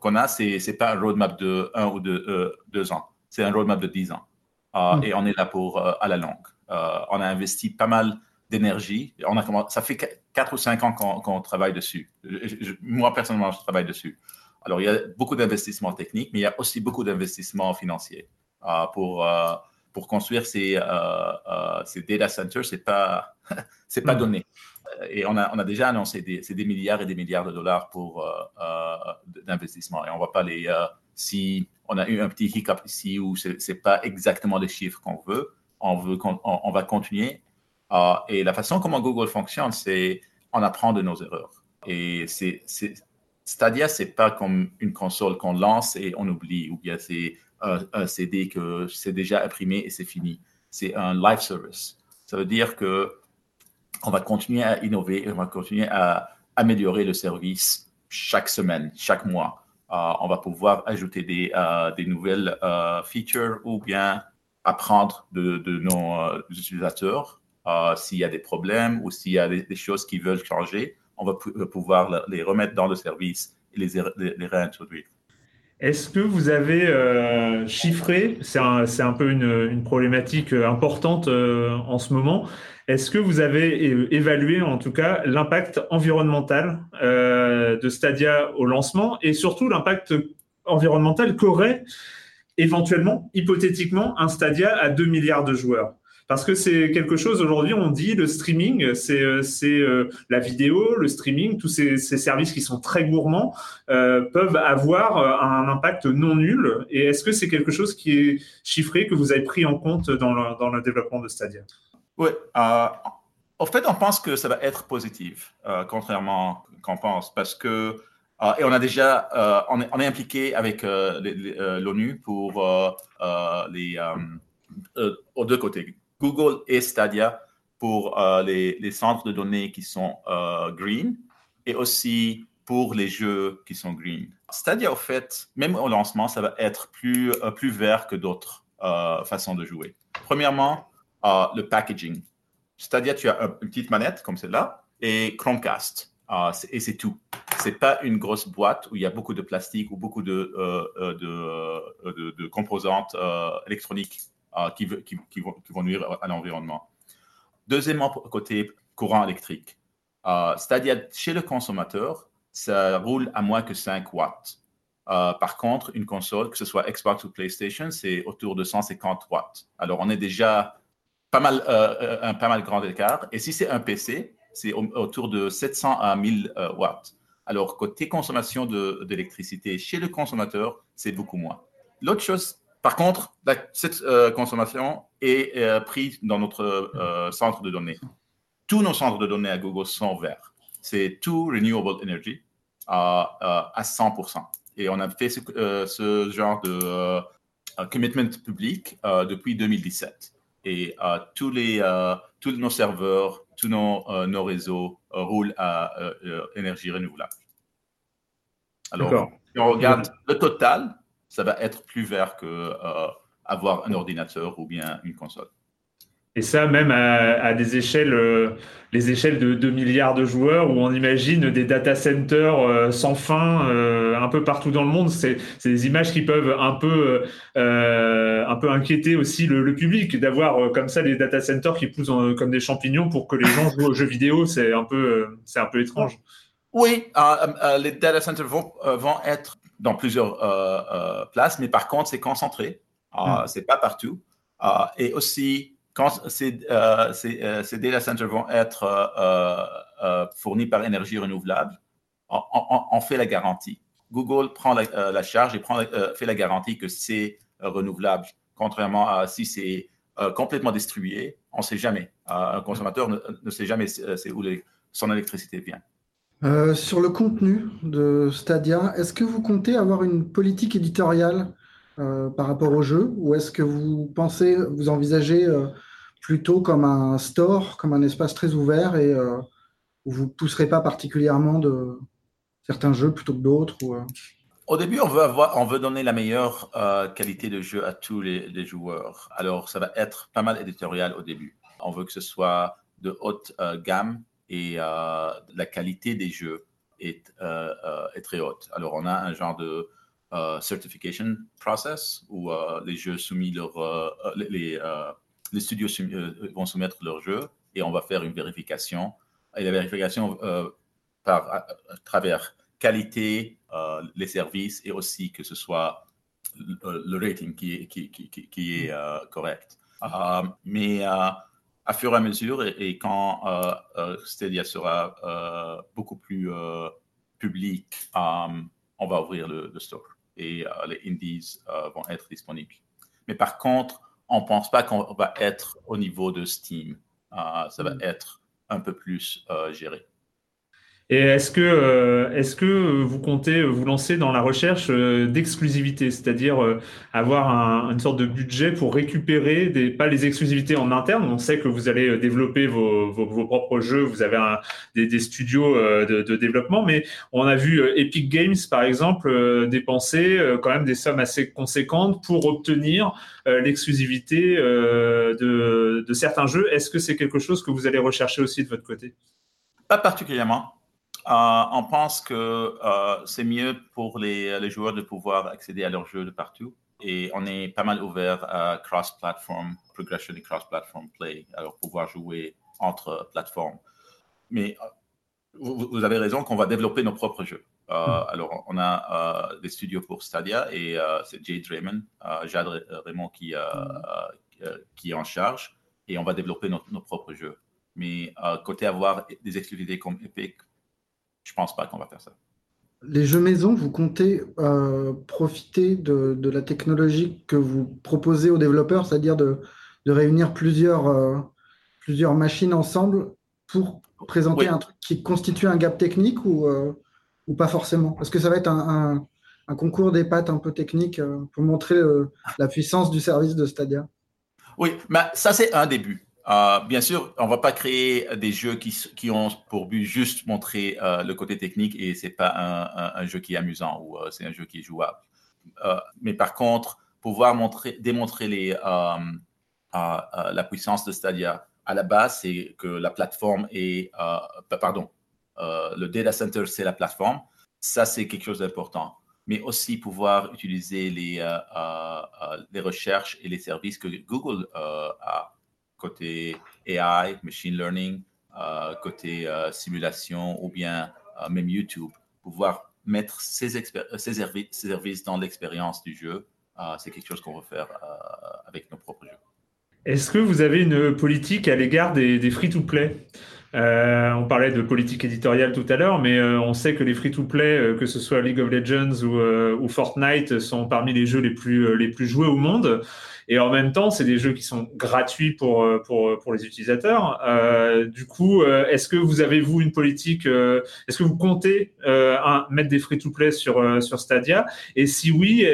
qu'on a, ce n'est pas un roadmap de un ou de deux ans. C'est un roadmap de dix ans. Hmm. Et on est là pour à la longue. on a investi pas mal d'énergie. On a ça fait quatre ou cinq ans qu'on travaille dessus. moi, personnellement, je travaille dessus. Alors, il y a beaucoup d'investissements techniques, mais il y a aussi beaucoup d'investissements financiers pour pour construire ces, ces data centers, c'est pas c'est pas hmm. donné. Euh, et on a, déjà annoncé des, milliards et des milliards de dollars pour euh, euh, d'investissement. Et on ne va pas les. si on a eu un petit hiccup ici où ce n'est pas exactement les chiffres qu'on veut, on, veut on, va continuer. et la façon comment Google fonctionne, c'est on apprend de nos erreurs. Et c'est, Stadia, ce n'est pas comme une console qu'on lance et on oublie, ou bien c'est un, un CD que c'est déjà imprimé et c'est fini. C'est un live service. Ça veut dire que on va continuer à innover on va continuer à améliorer le service chaque semaine, chaque mois. Euh, on va pouvoir ajouter des, euh, nouvelles euh, features ou bien apprendre de, nos utilisateurs s'il y a des problèmes ou s'il y a des, choses qui veulent changer. On va pouvoir les remettre dans le service et les, les, réintroduire. Est-ce que vous avez chiffré, c'est un, peu une problématique importante en ce moment, est-ce que vous avez évalué en tout cas l'impact environnemental euh, de Stadia au lancement et surtout l'impact environnemental qu'aurait éventuellement, hypothétiquement, un Stadia à 2 milliards de joueurs? Parce que c'est quelque chose aujourd'hui, on dit le streaming, c'est euh, euh, la vidéo, le streaming, tous ces, services qui sont très gourmands peuvent avoir un impact non nul. Et est-ce que c'est quelque chose qui est chiffré, que vous avez pris en compte dans le développement de Stadia? Oui. Euh, en fait, on pense que ça va être positif, euh, contrairement qu'on pense, parce que euh, et on a déjà, on est, on, est, impliqué avec l'ONU pour les aux deux côtés, Google et Stadia pour les, les, centres de données qui sont green et aussi pour les jeux qui sont green. Stadia, au fait, même au lancement, ça va être plus, plus vert que d'autres façons de jouer. Premièrement, le packaging. C'est-à-dire, tu as une petite manette comme celle-là et Chromecast. Uh, et c'est tout. C'est pas une grosse boîte où il y a beaucoup de plastique ou beaucoup de, composantes électroniques qui, vont, nuire à l'environnement. Deuxièmement, côté courant électrique. C'est-à-dire, chez le consommateur, ça roule à moins que 5 watts. par contre, une console, que ce soit Xbox ou PlayStation, c'est autour de 150 watts. Alors, on est déjà pas mal, euh, euh, un pas mal grand écart. Et si c'est un PC, c'est autour de 700 à 1000 euh, watts. Alors, côté consommation d'électricité chez le consommateur, c'est beaucoup moins. L'autre chose, par contre, cette consommation est prise dans notre centre de données. Tous nos centres de données à Google sont verts. C'est tout renewable energy à, à 100%. Et on a fait ce genre de commitment public depuis 2017 et euh, tous, les, euh, tous nos serveurs, tous nos, euh, nos réseaux roulent à énergie renouvelable. Alors, si on regarde le total, ça va être plus vert que avoir un ordinateur ou bien une console. Et ça, même à, des échelles, euh, les échelles de 2 milliards de joueurs, où on imagine des data centers euh, sans fin euh, un peu partout dans le monde. C'est des images qui peuvent un peu, un peu inquiéter aussi le, public, d'avoir comme ça les data centers qui poussent comme des champignons pour que les gens jouent aux jeux vidéo. C'est un, peu, un peu étrange. Oui, les data centers vont, vont être dans plusieurs places, mais par contre, c'est concentré. Hmm. C'est pas partout. et aussi, quand ces, euh, euh, ces, data centers vont être euh, fournis par énergie renouvelable, on, fait la garantie. Google prend la, charge et prend, fait la garantie que c'est renouvelable, contrairement à si c'est complètement distribué, on ne sait jamais. un consommateur ne, sait jamais où son électricité vient. sur le contenu de Stadia, est-ce que vous comptez avoir une politique éditoriale par rapport au jeu? Ou est-ce que vous pensez, vous envisagez plutôt comme un store, comme un espace très ouvert et euh, où vous ne pousserez pas particulièrement de certains jeux plutôt que d'autres euh? Au début, on veut, avoir, on veut donner la meilleure euh, qualité de jeu à tous les, joueurs. Alors, ça va être pas mal éditorial au début. On veut que ce soit de haute gamme et la qualité des jeux est, est, très haute. Alors, on a un genre de certification process où les jeux soumis leur, les, les, studios vont soumettre leurs jeux et on va faire une vérification. Et la vérification par, à travers qualité, euh, les services et aussi que ce soit le, rating qui est, qui, qui, qui est euh, correct. Euh, mais à fur et à mesure, et, quand Stadia sera beaucoup plus public, on va ouvrir le, store et les indies vont être disponibles. Mais par contre, on ne pense pas qu'on va être au niveau de Steam. ça va mm. être un peu plus géré. Et est-ce que, euh, est-ce que vous comptez vous lancer dans la recherche euh, d'exclusivité, c'est-à-dire euh, avoir un, une sorte de budget pour récupérer pas les exclusivités en interne. On sait que vous allez développer vos, vos, vos propres jeux, vous avez un, des, des, studios de, de, développement, mais on a vu Epic Games, par exemple, dépenser quand même des sommes assez conséquentes pour obtenir l'exclusivité de, de certains jeux. Est-ce que c'est quelque chose que vous allez rechercher aussi de votre côté? Pas particulièrement. Euh, on pense que euh, c'est mieux pour les, joueurs de pouvoir accéder à leurs jeux de partout. Et on est pas mal ouvert à cross-platform progression et cross-platform play, alors pouvoir jouer entre plateformes. Mais euh, vous, avez raison qu'on va développer nos propres jeux. Hmm. Alors, on a des studios pour Stadia et c'est Jade Raymond, Jade Raymond qui, qui est en charge et on va développer nos, nos propres jeux. Mais côté avoir des exclusivités comme Epic, je pense pas qu'on va faire ça. Les jeux maison, vous comptez euh, profiter de, la technologie que vous proposez aux développeurs, c'est-à-dire de, réunir plusieurs, euh, plusieurs machines ensemble pour présenter un truc qui constitue un gap technique ou, euh, ou pas forcément? Est-ce que ça va être un, concours des pattes un peu technique pour montrer la puissance du service de Stadia Oui, mais ça c'est un début. Euh, bien sûr, on va pas créer des jeux qui, ont pour but juste montrer euh, le côté technique et c'est pas un, jeu qui est amusant ou euh, c'est un jeu qui est jouable. mais par contre, pouvoir montrer, démontrer la puissance de Stadia à la base, c'est que la plateforme est, pardon, le data center c'est la plateforme. Ça c'est quelque chose d'important. Mais aussi pouvoir utiliser les recherches et les services que Google a côté AI, machine learning, euh, côté euh, simulation ou bien euh, même YouTube, pouvoir mettre ces, ces services dans l'expérience du jeu, c'est quelque chose qu'on va faire avec nos propres jeux. Est-ce que vous avez une politique à l'égard des free-to-play? On parlait de politique éditoriale tout à l'heure, mais on sait que les free-to-play, que ce soit League of Legends ou, ou, Fortnite, sont parmi les jeux les plus, les plus joués au monde. Et en même temps, c'est des jeux qui sont gratuits pour, euh, pour, pour les utilisateurs. Euh, du coup, euh, est-ce que vous avez, vous, une politique, euh, est-ce que vous comptez un, mettre des free-to-play sur, sur Stadia? Et si oui,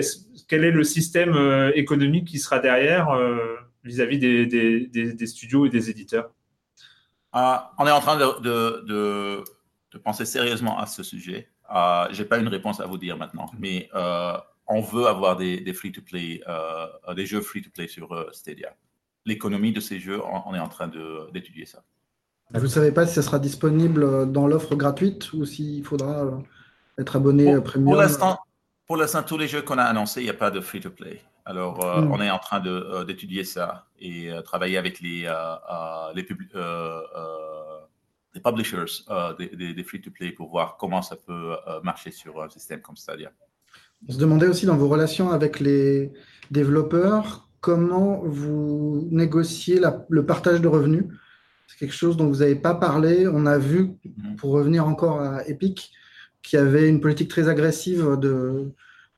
quel est le système économique qui sera derrière vis-à-vis des, des, des, studios et des éditeurs? On est en train de, de, de, penser sérieusement à ce sujet. Euh, Je n'ai pas une réponse à vous dire maintenant, mais on veut avoir des, free-to-play, euh, des jeux free-to-play sur euh, Stadia. L'économie de ces jeux, on, est en train d'étudier ça. Vous ne savez pas si ça sera disponible dans l'offre gratuite ou s'il faudra euh, être abonné pour, premium Pour l'instant, tous les jeux qu'on a annoncés, il n'y a pas de free-to-play. Alors, hmm. on est en train d'étudier ça et travailler avec les, les, les publishers des, des free-to-play pour voir comment ça peut marcher sur un système comme Stadia. On se demandait aussi dans vos relations avec les développeurs, comment vous négociez le partage de revenus. C'est quelque chose dont vous n'avez pas parlé. On a vu, mhm. pour revenir encore à Epic, qu'il y avait une politique très agressive de,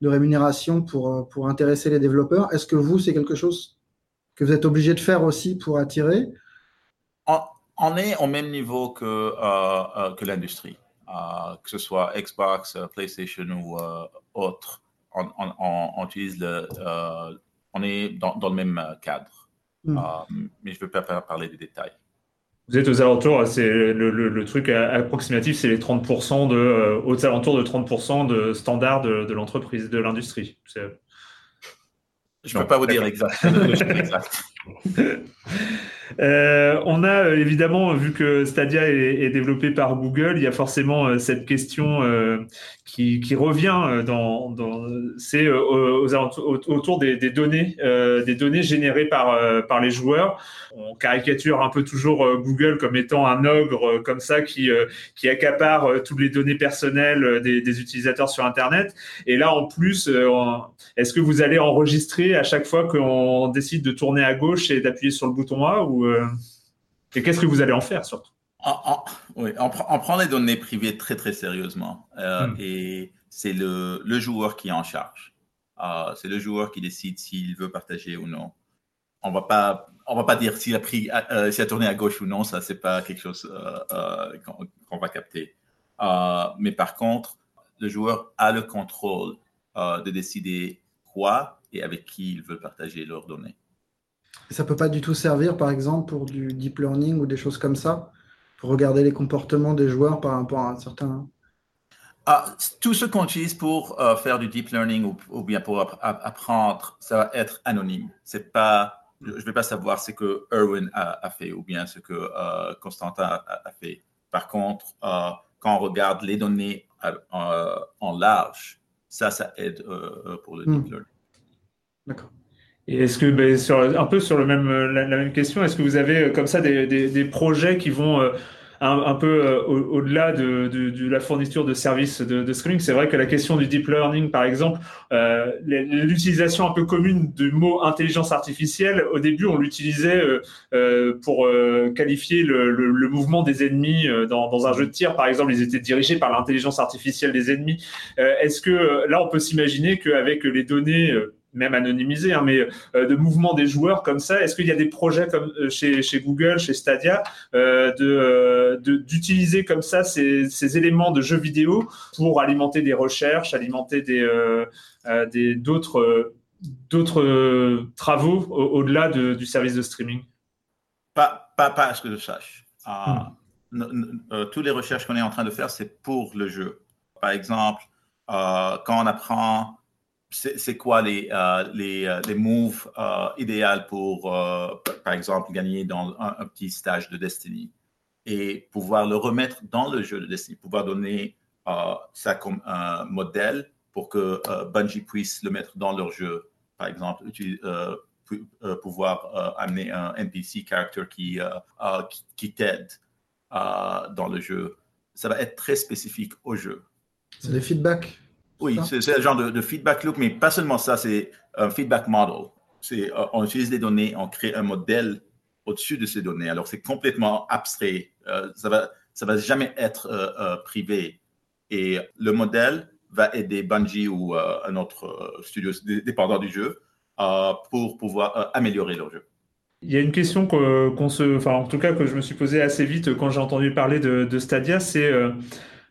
rémunération pour, pour intéresser les développeurs. Est-ce que vous, c'est quelque chose que vous êtes obligé de faire aussi pour attirer? On, est au même niveau que, euh, euh, que l'industrie. Euh, que ce soit Xbox, euh, PlayStation ou euh, autre, on, utilise le, on est dans, le même cadre. Hmm. mais je ne veux pas parler des détails. Vous êtes aux alentours, c'est le, truc approximatif, c'est les 30% de, aux alentours de 30% de standards de, de l'entreprise, de l'industrie. Je ne peux pas vous dire exact. Euh, on a euh, évidemment, vu que Stadia est, développé par Google, il y a forcément euh, cette question qui, revient dans, c'est autour des, données, des données générées par par les joueurs. On caricature un peu toujours Google comme étant un ogre comme ça qui qui accapare toutes les données personnelles des, des, utilisateurs sur Internet. Et là, en plus, est-ce que vous allez enregistrer à chaque fois qu'on décide de tourner à gauche et d'appuyer sur le bouton A ou euh, et qu'est-ce que vous allez en faire surtout? Oui, on, prend les données privées très très sérieusement euh, hmm. et c'est le, le, joueur qui est en charge. Euh, c'est le joueur qui décide s'il veut partager ou non. On va pas on va pas dire s'il a pris s'il a tourné à gauche ou non. Ça c'est pas quelque chose qu'on va capter. mais par contre, le joueur a le contrôle de décider quoi et avec qui il veut partager leurs données. Ça peut pas du tout servir, par exemple, pour du deep learning ou des choses comme ça, pour regarder les comportements des joueurs par rapport à un certain. Ah, tout ce qu'on utilise pour euh, faire du deep learning ou, bien pour apprendre, ça va être anonyme. C'est pas, je ne vais pas savoir ce que Erwin a, fait ou bien ce que euh, Constantin a, fait. Par contre, euh, quand on regarde les données en large, ça, ça aide pour le deep hmm. learning. D'accord. Et est-ce que, ben, sur, un peu sur le même, la, même question, est-ce que vous avez euh, comme ça des, des, des projets qui vont euh, un, un, peu euh, au-delà de, de, de, la fourniture de services de, de streaming C'est vrai que la question du deep learning, par exemple, euh, l'utilisation un peu commune du mot intelligence artificielle, au début, on l'utilisait euh, pour qualifier le, le, le, mouvement des ennemis dans, dans, un jeu de tir, par exemple, ils étaient dirigés par l'intelligence artificielle des ennemis. Est-ce que là, on peut s'imaginer qu'avec les données même anonymisé, hein, mais euh, de mouvement des joueurs comme ça. Est-ce qu'il y a des projets comme euh, chez, chez, Google, chez Stadia, euh, de d'utiliser comme ça ces, ces, éléments de jeux vidéo pour alimenter des recherches, alimenter des d'autres d'autres travaux au-delà du service de streaming? Pas pas pas à ce que je sache. Hmm. toutes les recherches qu'on est en train de faire, c'est pour le jeu. Par exemple, quand on apprend c'est quoi les, euh, les, euh, moves euh, pour, par exemple, gagner dans un, petit stage de Destiny et pouvoir le remettre dans le jeu de Destiny, pouvoir donner ça comme un modèle pour que Bungie puisse le mettre dans leur jeu. Par exemple, pouvoir amener un NPC character qui, qui, qui t'aide dans le jeu. Ça va être très spécifique au jeu. C'est des feedbacks? Oui, c'est le genre de, feedback loop, mais pas seulement ça, c'est un feedback model. C'est, euh, on utilise des données, on crée un modèle au-dessus de ces données. Alors, c'est complètement abstrait. Euh, ça va, ça va jamais être euh, privé. Et le modèle va aider Bungie ou un autre studio dépendant du jeu pour pouvoir améliorer leur jeu. Il y a une question qu'on se, enfin, en tout cas, que je me suis posée assez vite quand j'ai entendu parler de, de Stadia, c'est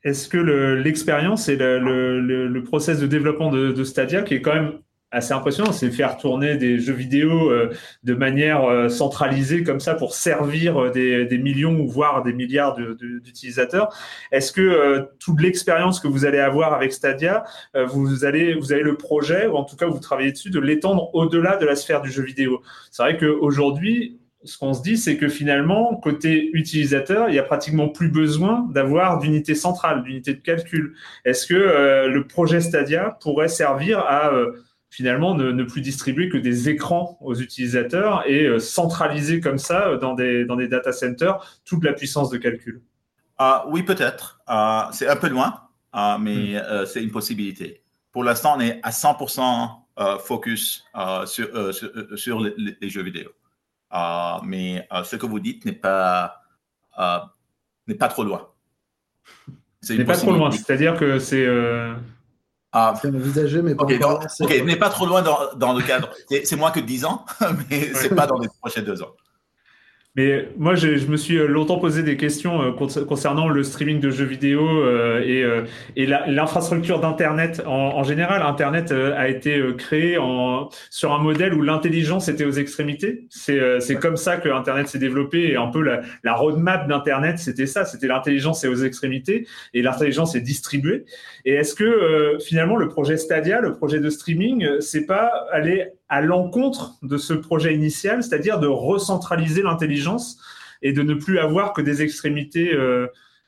est-ce que l'expérience et le, process de développement de, Stadia, qui est quand même assez impressionnant, c'est faire tourner des jeux vidéo euh, de manière euh, centralisée comme ça pour servir euh, des, millions ou voire des milliards d'utilisateurs. Est-ce que toute l'expérience que vous allez avoir avec Stadia, vous allez vous avez le projet ou en tout cas vous travaillez dessus de l'étendre au-delà de la sphère du jeu vidéo? C'est vrai qu'aujourd'hui ce qu'on se dit, c'est que finalement, côté utilisateur, il n'y a pratiquement plus besoin d'avoir d'unité centrale, d'unité de calcul. Est-ce que euh, le projet Stadia pourrait servir à euh, finalement ne, plus distribuer que des écrans aux utilisateurs et euh, centraliser comme ça dans des, dans des data centers toute la puissance de calcul? Ah, Oui, peut-être. Ah, c'est un peu loin, ah, mais hmm. c'est une possibilité. Pour l'instant, on est à 100% focus sur, sur, les jeux vidéo. Euh, mais euh, ce que vous dites n'est pas, euh, n'est pas trop loin. N'est pas trop loin, c'est-à-dire que c'est. Ah, c'est envisagé, mais pas Ok, n'est pas trop loin dans, dans le cadre. C'est moins que 10 ans, mais c'est pas dans les prochains deux ans. Mais moi, je, je, me suis euh, longtemps posé des questions euh, concernant le streaming de jeux vidéo euh, et, et l'infrastructure d'Internet en, en, général. Internet a été créé en, sur un modèle où l'intelligence était aux extrémités. C'est comme ça que Internet s'est développé et un peu la, la roadmap d'Internet, c'était ça. C'était l'intelligence est aux extrémités et l'intelligence est distribuée. Et est-ce que finalement le projet Stadia, le projet de streaming, c'est pas aller à l'encontre de ce projet initial, c'est-à-dire de recentraliser l'intelligence et de ne plus avoir que des extrémités euh,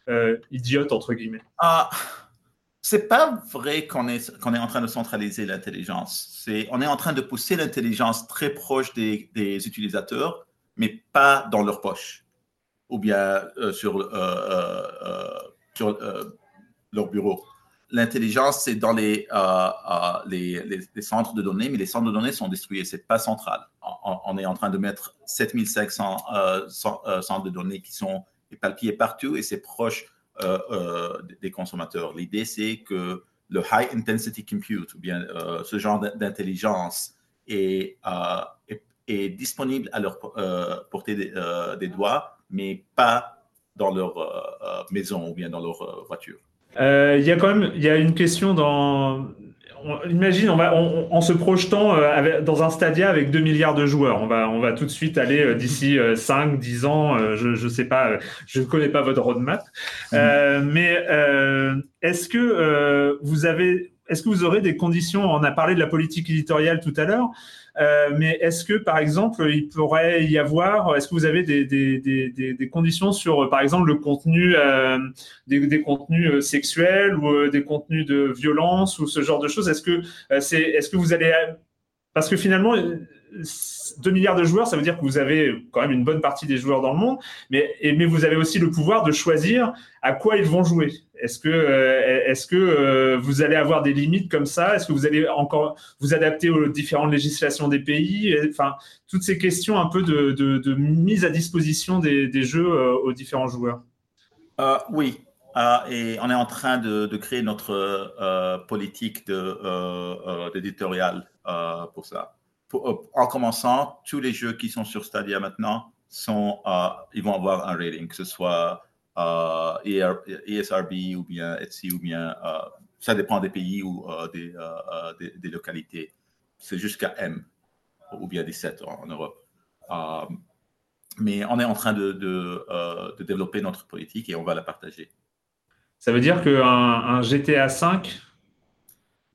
euh, idiotes, entre guillemets? Ah, C'est pas vrai qu'on est, qu'on est en train de centraliser l'intelligence. C'est, on est en train de pousser l'intelligence très proche des, utilisateurs, mais pas dans leur poche. Ou bien euh, sur, euh, euh, sur leur bureau l'intelligence, c'est dans les, euh, euh, les, centres de données, mais les centres de données sont détruits, c'est pas central. On, est en train de mettre 7500 euh, euh, centres de données qui sont éparpillés partout et c'est proche des consommateurs. L'idée, c'est que le high intensity compute, ou bien ce genre d'intelligence, est, disponible à leur portée des, des, doigts, mais pas dans leur maison ou bien dans leur voiture. Euh, il y a quand même il y a une question dans. On, imagine, on va, on, en se projetant euh, avec, dans un stadia avec 2 milliards de joueurs, on va, on va tout de suite aller euh, d'ici 5, 10 ans, je ne sais pas, je ne connais pas votre roadmap, mmh. mais est-ce que vous avez, est-ce que vous aurez des conditions, on a parlé de la politique éditoriale tout à l'heure, euh, mais est-ce que, par exemple, il pourrait y avoir, est-ce que vous avez des, des, des, des conditions sur, par exemple, le contenu, euh, des, contenus sexuels ou des contenus de violence ou ce genre de choses? Est-ce que c'est, est-ce que vous allez, parce que finalement, 2 milliards de joueurs, ça veut dire que vous avez quand même une bonne partie des joueurs dans le monde, mais, mais vous avez aussi le pouvoir de choisir à quoi ils vont jouer. Est-ce que, euh, euh, vous allez avoir des limites comme ça? Est-ce que vous allez encore vous adapter aux différentes législations des pays? Enfin, toutes ces questions un peu de, mise à disposition des, jeux euh, aux différents joueurs. Oui, et on est en train de, de créer notre politique d'éditorial pour ça. Pour, en commençant, tous les jeux qui sont sur Stadia maintenant sont, ils vont avoir un rating, que ce soit ESRB e ou bien Etsy ou bien euh, ça dépend des pays ou euh, des, euh, localités. C'est jusqu'à M ou bien 17 en, en Europe. mais on est en train de, développer notre politique et on va la partager. Ça veut dire qu'un un GTA 5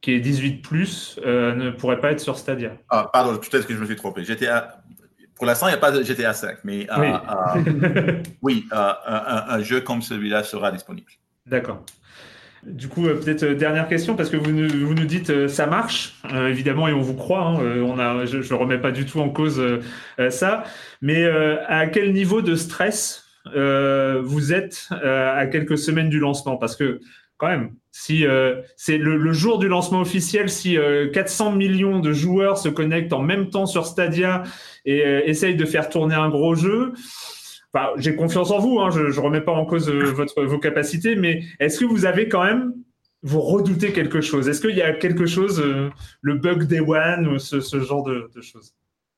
qui est 18 plus ne pourrait pas être sur Stadia. Ah, pardon, peut-être que je me suis trompé. GTA pour l'instant, il n'y a pas de GTA 5, mais euh, oui, euh, oui euh, un, un, jeu comme celui-là sera disponible. D'accord. Du coup, peut-être dernière question, parce que vous nous, vous nous dites ça marche, évidemment, et on vous croit. Hein, on a, je ne remets pas du tout en cause ça. Mais à quel niveau de stress vous êtes à quelques semaines du lancement? Parce que quand même, si euh, c'est le, le, jour du lancement officiel, si euh, 400 millions de joueurs se connectent en même temps sur Stadia et euh, essayent de faire tourner un gros jeu, enfin, j'ai confiance en vous. Hein, je, je remets pas en cause euh, votre vos capacités, mais est-ce que vous avez quand même vous redoutez quelque chose? Est-ce qu'il y a quelque chose, euh, le bug day one ou ce, ce genre de, de choses?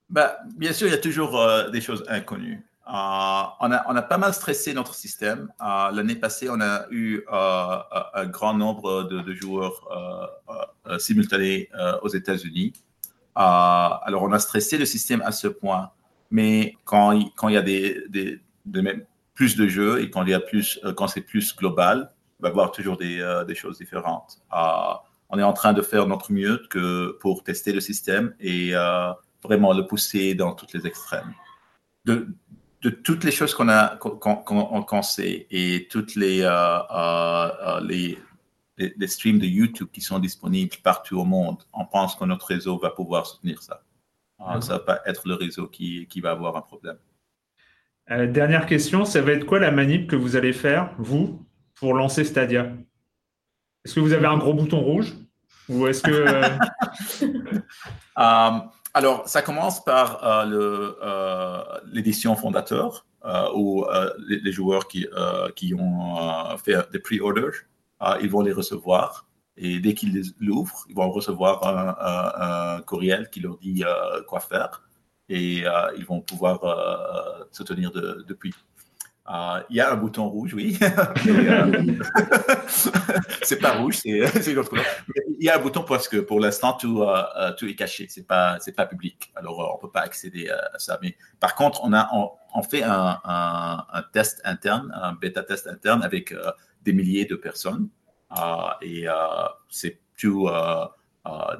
Bah, Bien sûr, il y a toujours des choses inconnues. Euh, on, a, on, pas mal stressé notre système. Euh, l'année passée, on a eu euh, un grand nombre de, joueurs simultanés aux États-Unis. alors, on a stressé le système à ce point. Mais quand il, quand il y a des, des, des, plus de jeux et quand quand c'est plus global, il va y avoir toujours des, des choses différentes. on est en train de faire notre mieux que pour tester le système et vraiment le pousser dans toutes les extrêmes. De toutes les choses qu'on a qu'on sait et toutes les, euh, euh, euh, les, les, streams de YouTube qui sont disponibles partout au monde, on pense que notre réseau va pouvoir soutenir ça. ça ne va pas être le réseau qui, qui va avoir un problème. dernière question, ça va être quoi la manip que vous allez faire, vous, pour lancer Stadia? Est-ce que vous avez un gros bouton rouge? Ou est-ce que... Alors, ça commence par euh, euh, l'édition fondateur, euh, où les, joueurs qui, qui ont fait des pre-orders, ils vont les recevoir. Et dès qu'ils l'ouvrent, ils vont recevoir un, courriel qui leur dit quoi faire. et ils vont pouvoir se tenir depuis. Il y a un bouton rouge, oui. c'est pas rouge, c'est une autre couleur. Il y a un bouton parce que pour l'instant, tout, tout est caché. C'est pas, c'est pas public. Alors, on peut pas accéder à ça. Mais par contre, on a, on, fait un, un, test interne, un bêta test interne avec des milliers de personnes. et c'est tout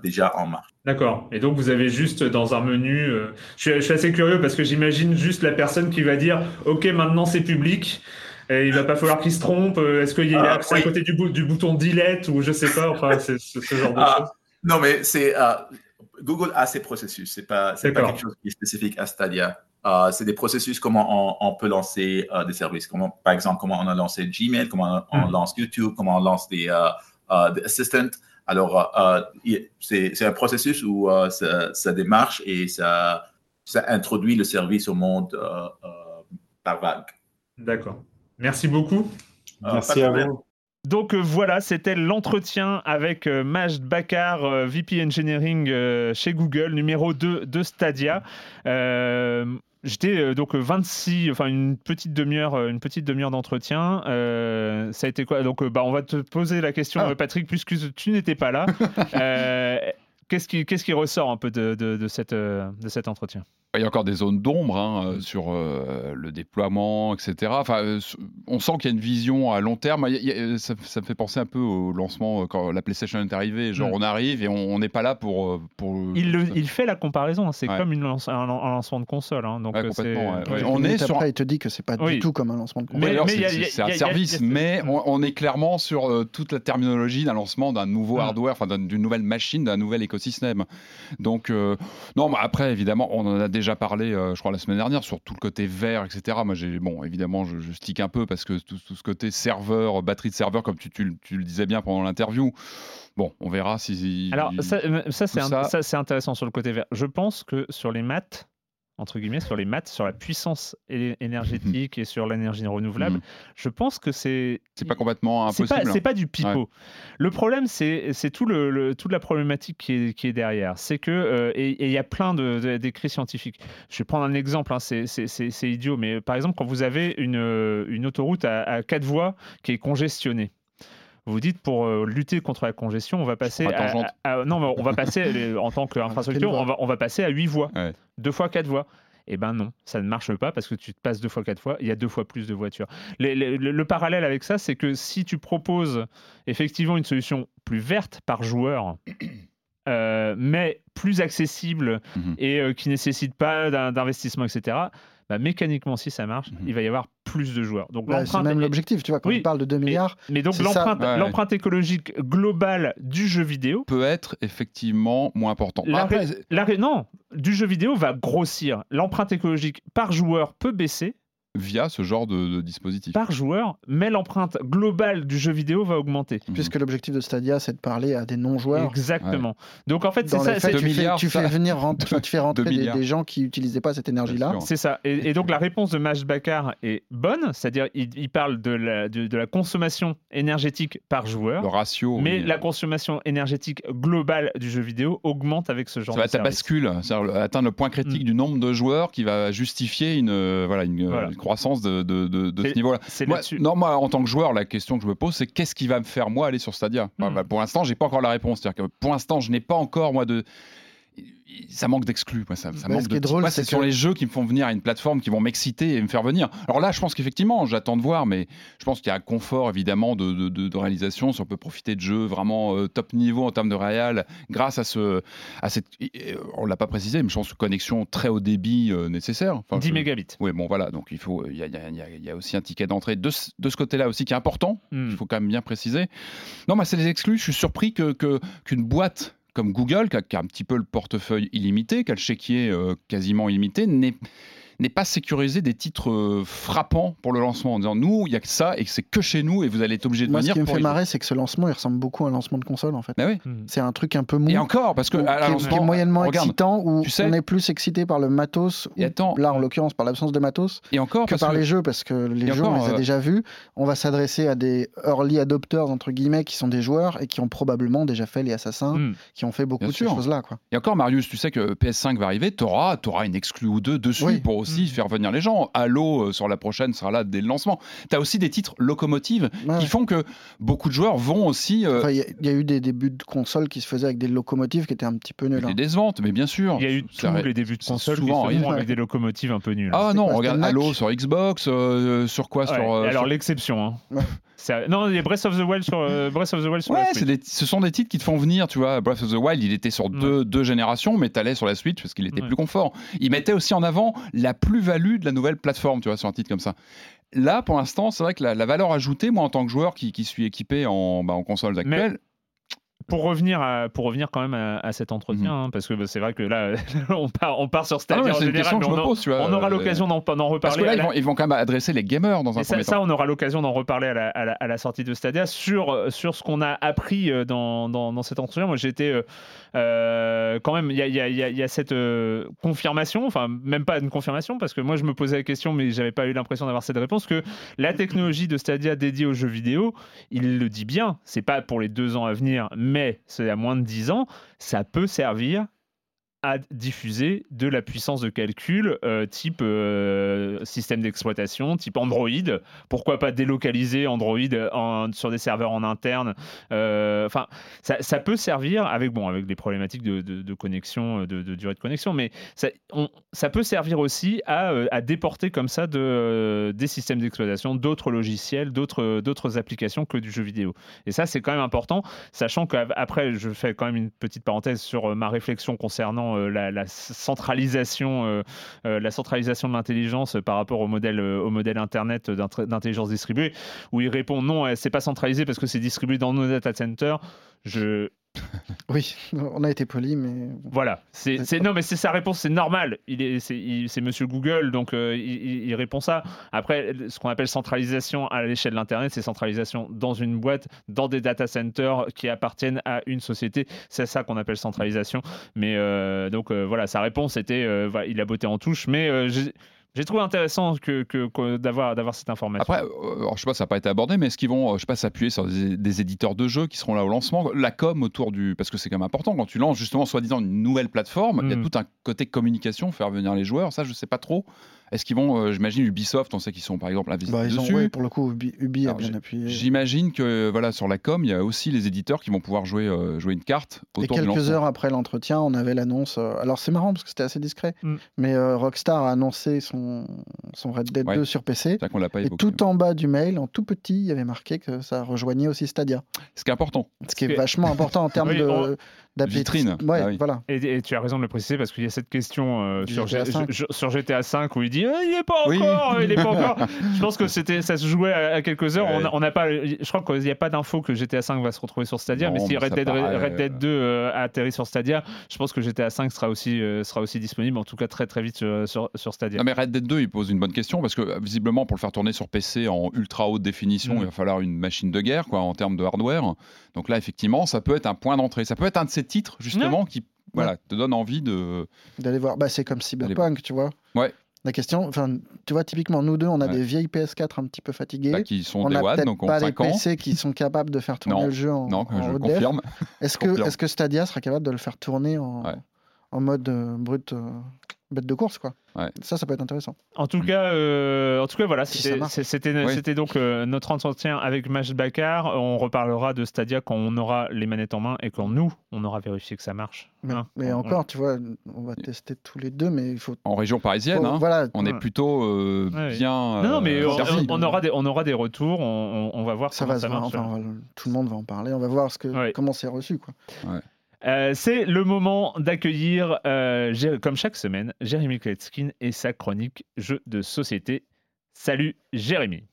déjà en marche. D'accord. Et donc vous avez juste dans un menu. Euh, je, suis, assez curieux parce que j'imagine juste la personne qui va dire OK, maintenant c'est public. Et il va pas falloir qu'il se trompe. Euh, est-ce qu'il y a ah, à côté du, du, bouton delete ou je sais pas. Enfin, c'est ce genre de ah, choses. Non, mais c'est Google a ses processus. C'est pas c'est pas quelque chose qui est spécifique à Stadia. c'est des processus comment on, peut lancer des services. Comment, par exemple, comment on a lancé Gmail, comment on, hmm. lance YouTube, comment on lance des, des assistants. Alors, euh, euh, c'est un processus où euh, ça, démarche et ça, ça introduit le service au monde par vague. D'accord. Merci beaucoup. Merci à vous. Donc voilà, c'était l'entretien avec Majd Bakar, VP Engineering chez Google, numéro 2 de Stadia. J'étais euh, donc 26, enfin une petite demi-heure, euh, une petite demi-heure d'entretien. Euh, ça a été quoi? Donc, bah, on va te poser la question, ah. Patrick, puisque tu n'étais pas là. qu'est-ce qui, qu'est-ce qui ressort un peu de, de, de cette, de cet entretien? Il y a encore des zones d'ombre hein, euh, mm. sur euh, le déploiement, etc. Enfin, euh, on sent qu'il y a une vision à long terme. ça, me fait penser un peu au lancement quand la PlayStation est arrivée. Genre, mm. on arrive et on n'est pas là pour. pour... Il, il, fait la comparaison. Hein. C'est comme une un, lancement de console. Hein. Donc complètement. On est sur. Après, il te dit que c'est pas du tout comme un lancement de console. c'est un service, mais on, est clairement sur toute la terminologie d'un lancement d'un nouveau mm. hardware, enfin d'une nouvelle machine, d'un nouvel écosystème. Donc, non, mais après, évidemment, on en a déjà parlé, euh, je crois, la semaine dernière, sur tout le côté vert, etc. Moi, j'ai, bon, évidemment, je, stick un peu parce que tout, ce côté serveur, batterie de serveur, comme tu, tu, le disais bien pendant l'interview, bon, on verra si. Alors, ça, euh, ça c'est, intéressant sur le côté vert. Je pense que sur les maths, entre guillemets, sur les maths, sur la puissance énergétique et sur l'énergie renouvelable, mhm. je pense que c'est. C'est pas complètement impossible. C'est pas, du pipeau. Le problème, c'est tout le, toute la problématique qui est, qui est derrière. C'est que. Euh, et il y a plein d'écrits scientifiques. Je vais prendre un exemple, hein, c'est idiot, mais par exemple, quand vous avez une, une autoroute à, à quatre voies qui est congestionnée, vous dites pour euh, lutter contre la congestion, on va passer à, non, on va passer en tant qu'infrastructure, on va, on va passer à 8 voies, deux fois quatre voies. Eh ben non, ça ne marche pas parce que tu te passes deux fois quatre fois, il y a deux fois plus de voitures. le, parallèle avec ça, c'est que si tu proposes effectivement une solution plus verte par joueur, euh, mais plus accessible mhm. et euh, qui nécessite pas d'investissement, etc., bah, mécaniquement, si ça marche, mhm. il va y avoir plus de joueurs. Donc bah, c'est même l'objectif, tu vois, quand on parle de 2 milliards. Mais, donc l'empreinte écologique globale du jeu vidéo peut être effectivement moins important. non, du jeu vidéo va grossir. L'empreinte écologique par joueur peut baisser via ce genre de, dispositif. Par joueur, mais l'empreinte globale du jeu vidéo va augmenter. Mhm. Puisque l'objectif de Stadia, c'est de parler à des non-joueurs. Exactement. Donc en fait, c'est ça. tu, fais, tu fais venir rentrer, tu fais rentrer des, gens qui n'utilisaient pas cette énergie-là. C'est ça. Et, donc la réponse de Mash Bakar est bonne, c'est-à-dire il, parle de la, de, la, consommation énergétique par joueur. Le ratio. Mais la consommation énergétique globale du jeu vidéo augmente avec ce genre ça de Ça va, bascule, atteindre le point critique mm. du nombre de joueurs qui va justifier une, euh, voilà, une, voilà. une croissance de, ce niveau-là. Non, moi, en tant que joueur, la question que je me pose, c'est qu'est-ce qui va me faire, moi, aller sur Stadia? Hmm. bah, Pour l'instant, j'ai pas encore la réponse. Que pour l'instant, je n'ai pas encore, moi, de ça manque d'exclus. Ça, ça manque de... drôle, c'est sur les jeux qui me font venir à une plateforme qui vont m'exciter et me faire venir. Alors là, je pense qu'effectivement, j'attends de voir, mais je pense qu'il y a un confort évidemment de, de, réalisation. Si on peut profiter de jeux vraiment euh, top niveau en termes de réal, grâce à ce, à cette, on l'a pas précisé, mais je pense connexion très haut débit euh, nécessaire. 10 mégabits. Oui, bon voilà, donc il faut, il y a, y a, aussi un ticket d'entrée de, de, ce côté-là aussi qui est important. Hmm. Il faut quand même bien préciser. Non, mais c'est les exclus. Je suis surpris que qu'une boîte comme Google, qui a, un petit peu le portefeuille illimité, qui a le chéquier euh, quasiment illimité, n'ait pas sécurisé des titres euh, frappants pour le lancement en disant nous, il y a que ça et que c'est que chez nous et vous allez être obligé de Moi, ce venir. qui me fait marrer, c'est que ce lancement, il ressemble beaucoup à un lancement de console, en fait. Bah oui. Hmm. C'est un truc un peu mou. Et encore, parce que ou- à qui, est, lancement, qui est moyennement regarde, excitant, où tu sais- on est plus excité par le matos, Et attends. là en l'occurrence par l'absence de matos, Et encore, que par que- les jeux, parce que les jeux, on encore, les a euh, déjà vus. On va s'adresser à des early adopters, entre guillemets, qui sont des joueurs et qui ont probablement déjà fait les assassins, Hmm. qui ont fait beaucoup Bien de ces sûr. choses-là. Quoi. Et encore, Marius, tu sais que PS5 va arriver, tu auras, une exclue ou deux dessus Oui. pour aussi Mm. faire venir les gens. Halo, euh, sur la prochaine, sera là dès le lancement. Tu as aussi des titres locomotives Ouais, qui font que beaucoup de joueurs vont aussi. euh, Enfin, Il y, a- il y a eu des débuts de consoles qui se faisaient avec des locomotives qui étaient un petit peu nuls. des hein. décevantes, mais bien sûr. Il y a eu tous les débuts de c'est console qui souvent se arrivé. font avec des locomotives un peu nulles. Ah non, quoi, regarde Halo sur Xbox, euh, sur quoi Ouais, sur, euh, alors sur- l'exception. Hein. Ouais. Non, il y a Breath of the Wild sur euh, Breath of the Wild sur la Ouais, Switch. des- ce sont des titres qui te font venir, tu vois. Breath of the Wild, il était sur deux, deux générations, mais t'allais sur la Switch parce qu'il était Ouais. plus confort. Il mettait aussi en avant la plus-value de la nouvelle plateforme, tu vois, sur un titre comme ça. Là, pour l'instant, c'est vrai que la, la valeur ajoutée, moi, en tant que joueur qui, qui suis équipé en, bah, en consoles actuelles, Pour revenir, à, pour revenir quand même à, à cet entretien, hein, parce que c'est vrai que là, on part, on part sur Ah Stadia ouais, en général, mais on, pose, tu vois. on aura euh, l'occasion d'en, d'en reparler. Parce que là, ils vont, ils vont quand même adresser les gamers dans un ça, premier ça, temps. on aura l'occasion d'en reparler à la, à la- à la sortie de Stadia sur, sur ce qu'on a appris euh, dans, dans, dans cet entretien. Moi, j'ai été euh, quand même, il y a, cette confirmation, enfin, même pas une confirmation, parce que moi, je me posais la question, mais j'avais pas eu l'impression d'avoir cette réponse, que la technologie de Stadia dédiée aux jeux vidéo, il le dit bien, c'est pas pour les deux ans à venir, mais c'est à moins de 10 ans, ça peut servir diffuser de la puissance de calcul euh, type euh, système d'exploitation, type Android. Pourquoi pas délocaliser Android en- sur des serveurs en interne Euh, Enfin, ça, peut servir avec bon avec des problématiques de, connexion, de, durée de connexion, mais ça, peut servir aussi à, euh, déporter comme ça de, euh, des systèmes d'exploitation, d'autres logiciels, d'autres applications que du jeu vidéo. Et ça, c'est quand même important, sachant qu'après, je fais quand même une petite parenthèse sur euh, ma réflexion concernant euh, la, centralisation, euh, euh, la centralisation de l'intelligence par rapport au modèle, Internet d'int- d'intelligence distribuée, où il répond non, c'est pas centralisé parce que c'est distribué dans nos data centers. Je, Oui, on a été poli, mais voilà, c'est non mais c'est sa réponse, c'est normal. Il est c'est Monsieur Google, donc euh, il, répond ça. Après, ce qu'on appelle centralisation à l'échelle de l'internet, c'est centralisation dans une boîte, dans des data centers qui appartiennent à une société. C'est ça qu'on appelle centralisation. Mais euh, donc euh, voilà, sa réponse était, il a botté en touche, mais j'ai trouvé intéressant que, que- que d'avoir d'avoir cette information. Après, euh, alors, je sais pas, ça n'a pas été abordé, mais est-ce qu'ils vont, euh, je sais pas, s'appuyer sur des, des éditeurs de jeux qui seront là au lancement? La com autour du. Parce que c'est quand même important, quand tu lances justement, soi-disant, une nouvelle plateforme, il y a Mhm. tout un côté communication, faire venir les joueurs, ça, je sais pas trop. Est-ce qu'ils vont, euh, j'imagine, Ubisoft, on sait qu'ils sont par exemple investis Bah, ils ont, dessus. ouais, pour le coup, Ubi, Ubi a bien appuyé. J'imagine que voilà sur la com, il y a aussi les éditeurs qui vont pouvoir jouer, euh, jouer une carte Et autour du quelques heures après l'entretien, on avait l'annonce. euh, alors c'est marrant parce que c'était assez discret, Mm. mais euh, Rockstar a annoncé son, son Red Dead Ouais. 2 sur PC. C'est vrai qu'on l'a pas Et évoqué. tout en bas du mail, en tout petit, il y avait marqué que ça rejoignait aussi Stadia. Ce qui est important. Ce qui est vachement important en termes Oui, de on- d'appétit. Vitrine. Ouais, Ah oui. voilà. Et, et tu as raison de le préciser parce qu'il y a cette question euh, sur, GTA G- 5. je- sur GTA 5 où il dit Eh, il est pas Oui. encore, il est pas encore. Je pense que c'était ça se jouait à, à quelques heures. Ouais. On a- On n'a pas, je crois qu'il n'y a pas d'info que GTA 5 va se retrouver sur Stadia, Non, mais si mais Red Dead, paraît, Red Dead euh, 2 euh, a atterri sur Stadia, je pense que GTA 5 sera aussi euh, sera aussi disponible, en tout cas très très vite sur, sur, sur Stadia. Non, mais Red Dead 2, il pose une bonne question parce que visiblement, pour le faire tourner sur PC en ultra haute définition, Mm. il va falloir une machine de guerre quoi, en termes de hardware. Donc là, effectivement, ça peut être un point d'entrée. Ça peut être un de ces titres justement qui voilà, te donne envie de. D'aller voir. Bah, c'est comme Cyberpunk, tu vois. Ouais. La question, enfin, tu vois, typiquement, nous deux, on a Ouais. des vieilles PS4 un petit peu fatiguées. bah, qui sont on des a One, peut-être donc en pas les 5 ans. PC qui sont capables de faire tourner Non. le jeu en, Non, en je confirme. Est-ce que, confirme. est que Stadia sera capable de le faire tourner en, Ouais. en mode euh, brut, euh, bête de course, quoi Ouais. Ça, ça peut être intéressant. En tout cas, euh, en tout cas, voilà, c'était Oui. donc euh, notre entretien avec Maj Bakar. On reparlera de Stadia quand on aura les manettes en main et quand nous, on aura vérifié que ça marche. Mais, Hein. mais On- encore, tu vois, on va tester tous les deux, mais il faut. En région parisienne, faut- hein, voilà. on est plutôt euh, Ouais. bien. Non, non, mais euh, on, aura des, on aura des retours, on, on- on va voir Ça va ça se voir. marche. Enfin, on va- tout le monde va en parler. On va voir ce que, Ouais. comment c'est reçu, quoi. Euh, c'est le moment d'accueillir, euh, comme chaque semaine, Jérémy Kletskin et sa chronique Jeux de société. Salut Jérémy.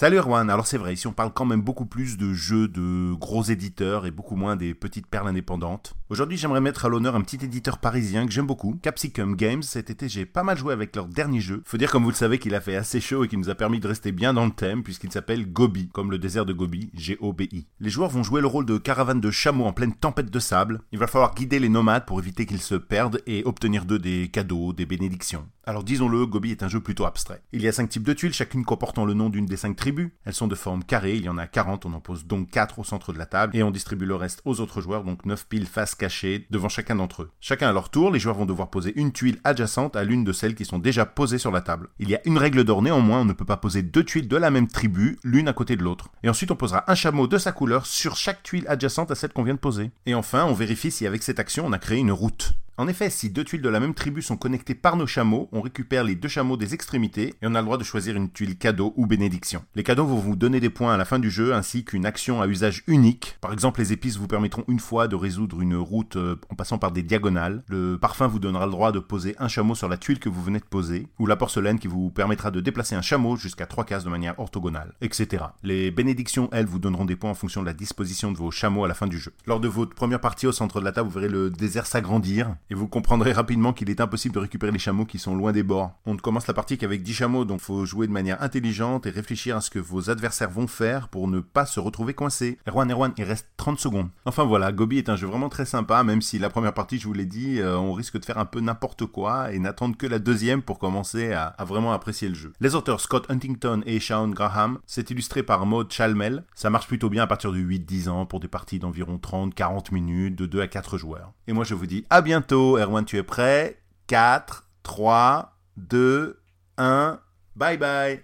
Salut Erwan, alors c'est vrai, ici on parle quand même beaucoup plus de jeux de gros éditeurs et beaucoup moins des petites perles indépendantes. Aujourd'hui j'aimerais mettre à l'honneur un petit éditeur parisien que j'aime beaucoup, Capsicum Games. Cet été j'ai pas mal joué avec leur dernier jeu. Faut dire comme vous le savez qu'il a fait assez chaud et qu'il nous a permis de rester bien dans le thème puisqu'il s'appelle Gobi, comme le désert de Gobi, G-O-B-I. Les joueurs vont jouer le rôle de caravane de chameaux en pleine tempête de sable. Il va falloir guider les nomades pour éviter qu'ils se perdent et obtenir d'eux des cadeaux, des bénédictions. Alors disons-le, Gobi est un jeu plutôt abstrait. Il y a 5 types de tuiles, chacune comportant le nom d'une des 5 tribus. Elles sont de forme carrée, il y en a 40, on en pose donc 4 au centre de la table, et on distribue le reste aux autres joueurs, donc 9 piles face cachées devant chacun d'entre eux. Chacun à leur tour, les joueurs vont devoir poser une tuile adjacente à l'une de celles qui sont déjà posées sur la table. Il y a une règle d'or néanmoins, on ne peut pas poser deux tuiles de la même tribu, l'une à côté de l'autre. Et ensuite on posera un chameau de sa couleur sur chaque tuile adjacente à celle qu'on vient de poser. Et enfin, on vérifie si avec cette action on a créé une route. En effet, si deux tuiles de la même tribu sont connectées par nos chameaux, on récupère les deux chameaux des extrémités et on a le droit de choisir une tuile cadeau ou bénédiction. Les cadeaux vont vous donner des points à la fin du jeu ainsi qu'une action à usage unique. Par exemple, les épices vous permettront une fois de résoudre une route euh, en passant par des diagonales. Le parfum vous donnera le droit de poser un chameau sur la tuile que vous venez de poser. Ou la porcelaine qui vous permettra de déplacer un chameau jusqu'à trois cases de manière orthogonale, etc. Les bénédictions, elles, vous donneront des points en fonction de la disposition de vos chameaux à la fin du jeu. Lors de votre première partie au centre de la table, vous verrez le désert s'agrandir et vous comprendrez rapidement qu'il est impossible de récupérer les chameaux qui sont loin des bords. On ne commence la partie qu'avec 10 chameaux, donc faut jouer de manière intelligente et réfléchir à ce que vos adversaires vont faire pour ne pas se retrouver coincés. Erwan, Erwan, il reste 30 secondes. Enfin voilà, Gobi est un jeu vraiment très sympa, même si la première partie, je vous l'ai dit, euh, on risque de faire un peu n'importe quoi et n'attendre que la deuxième pour commencer à, vraiment apprécier le jeu. Les auteurs Scott Huntington et Sean Graham, c'est illustré par Maud Chalmel. Ça marche plutôt bien à partir de 8-10 ans pour des parties d'environ 30-40 minutes de 2 à 4 joueurs. Et moi je vous dis à bientôt, Erwan, tu es prêt? 4, 3, 2, 1, bye bye.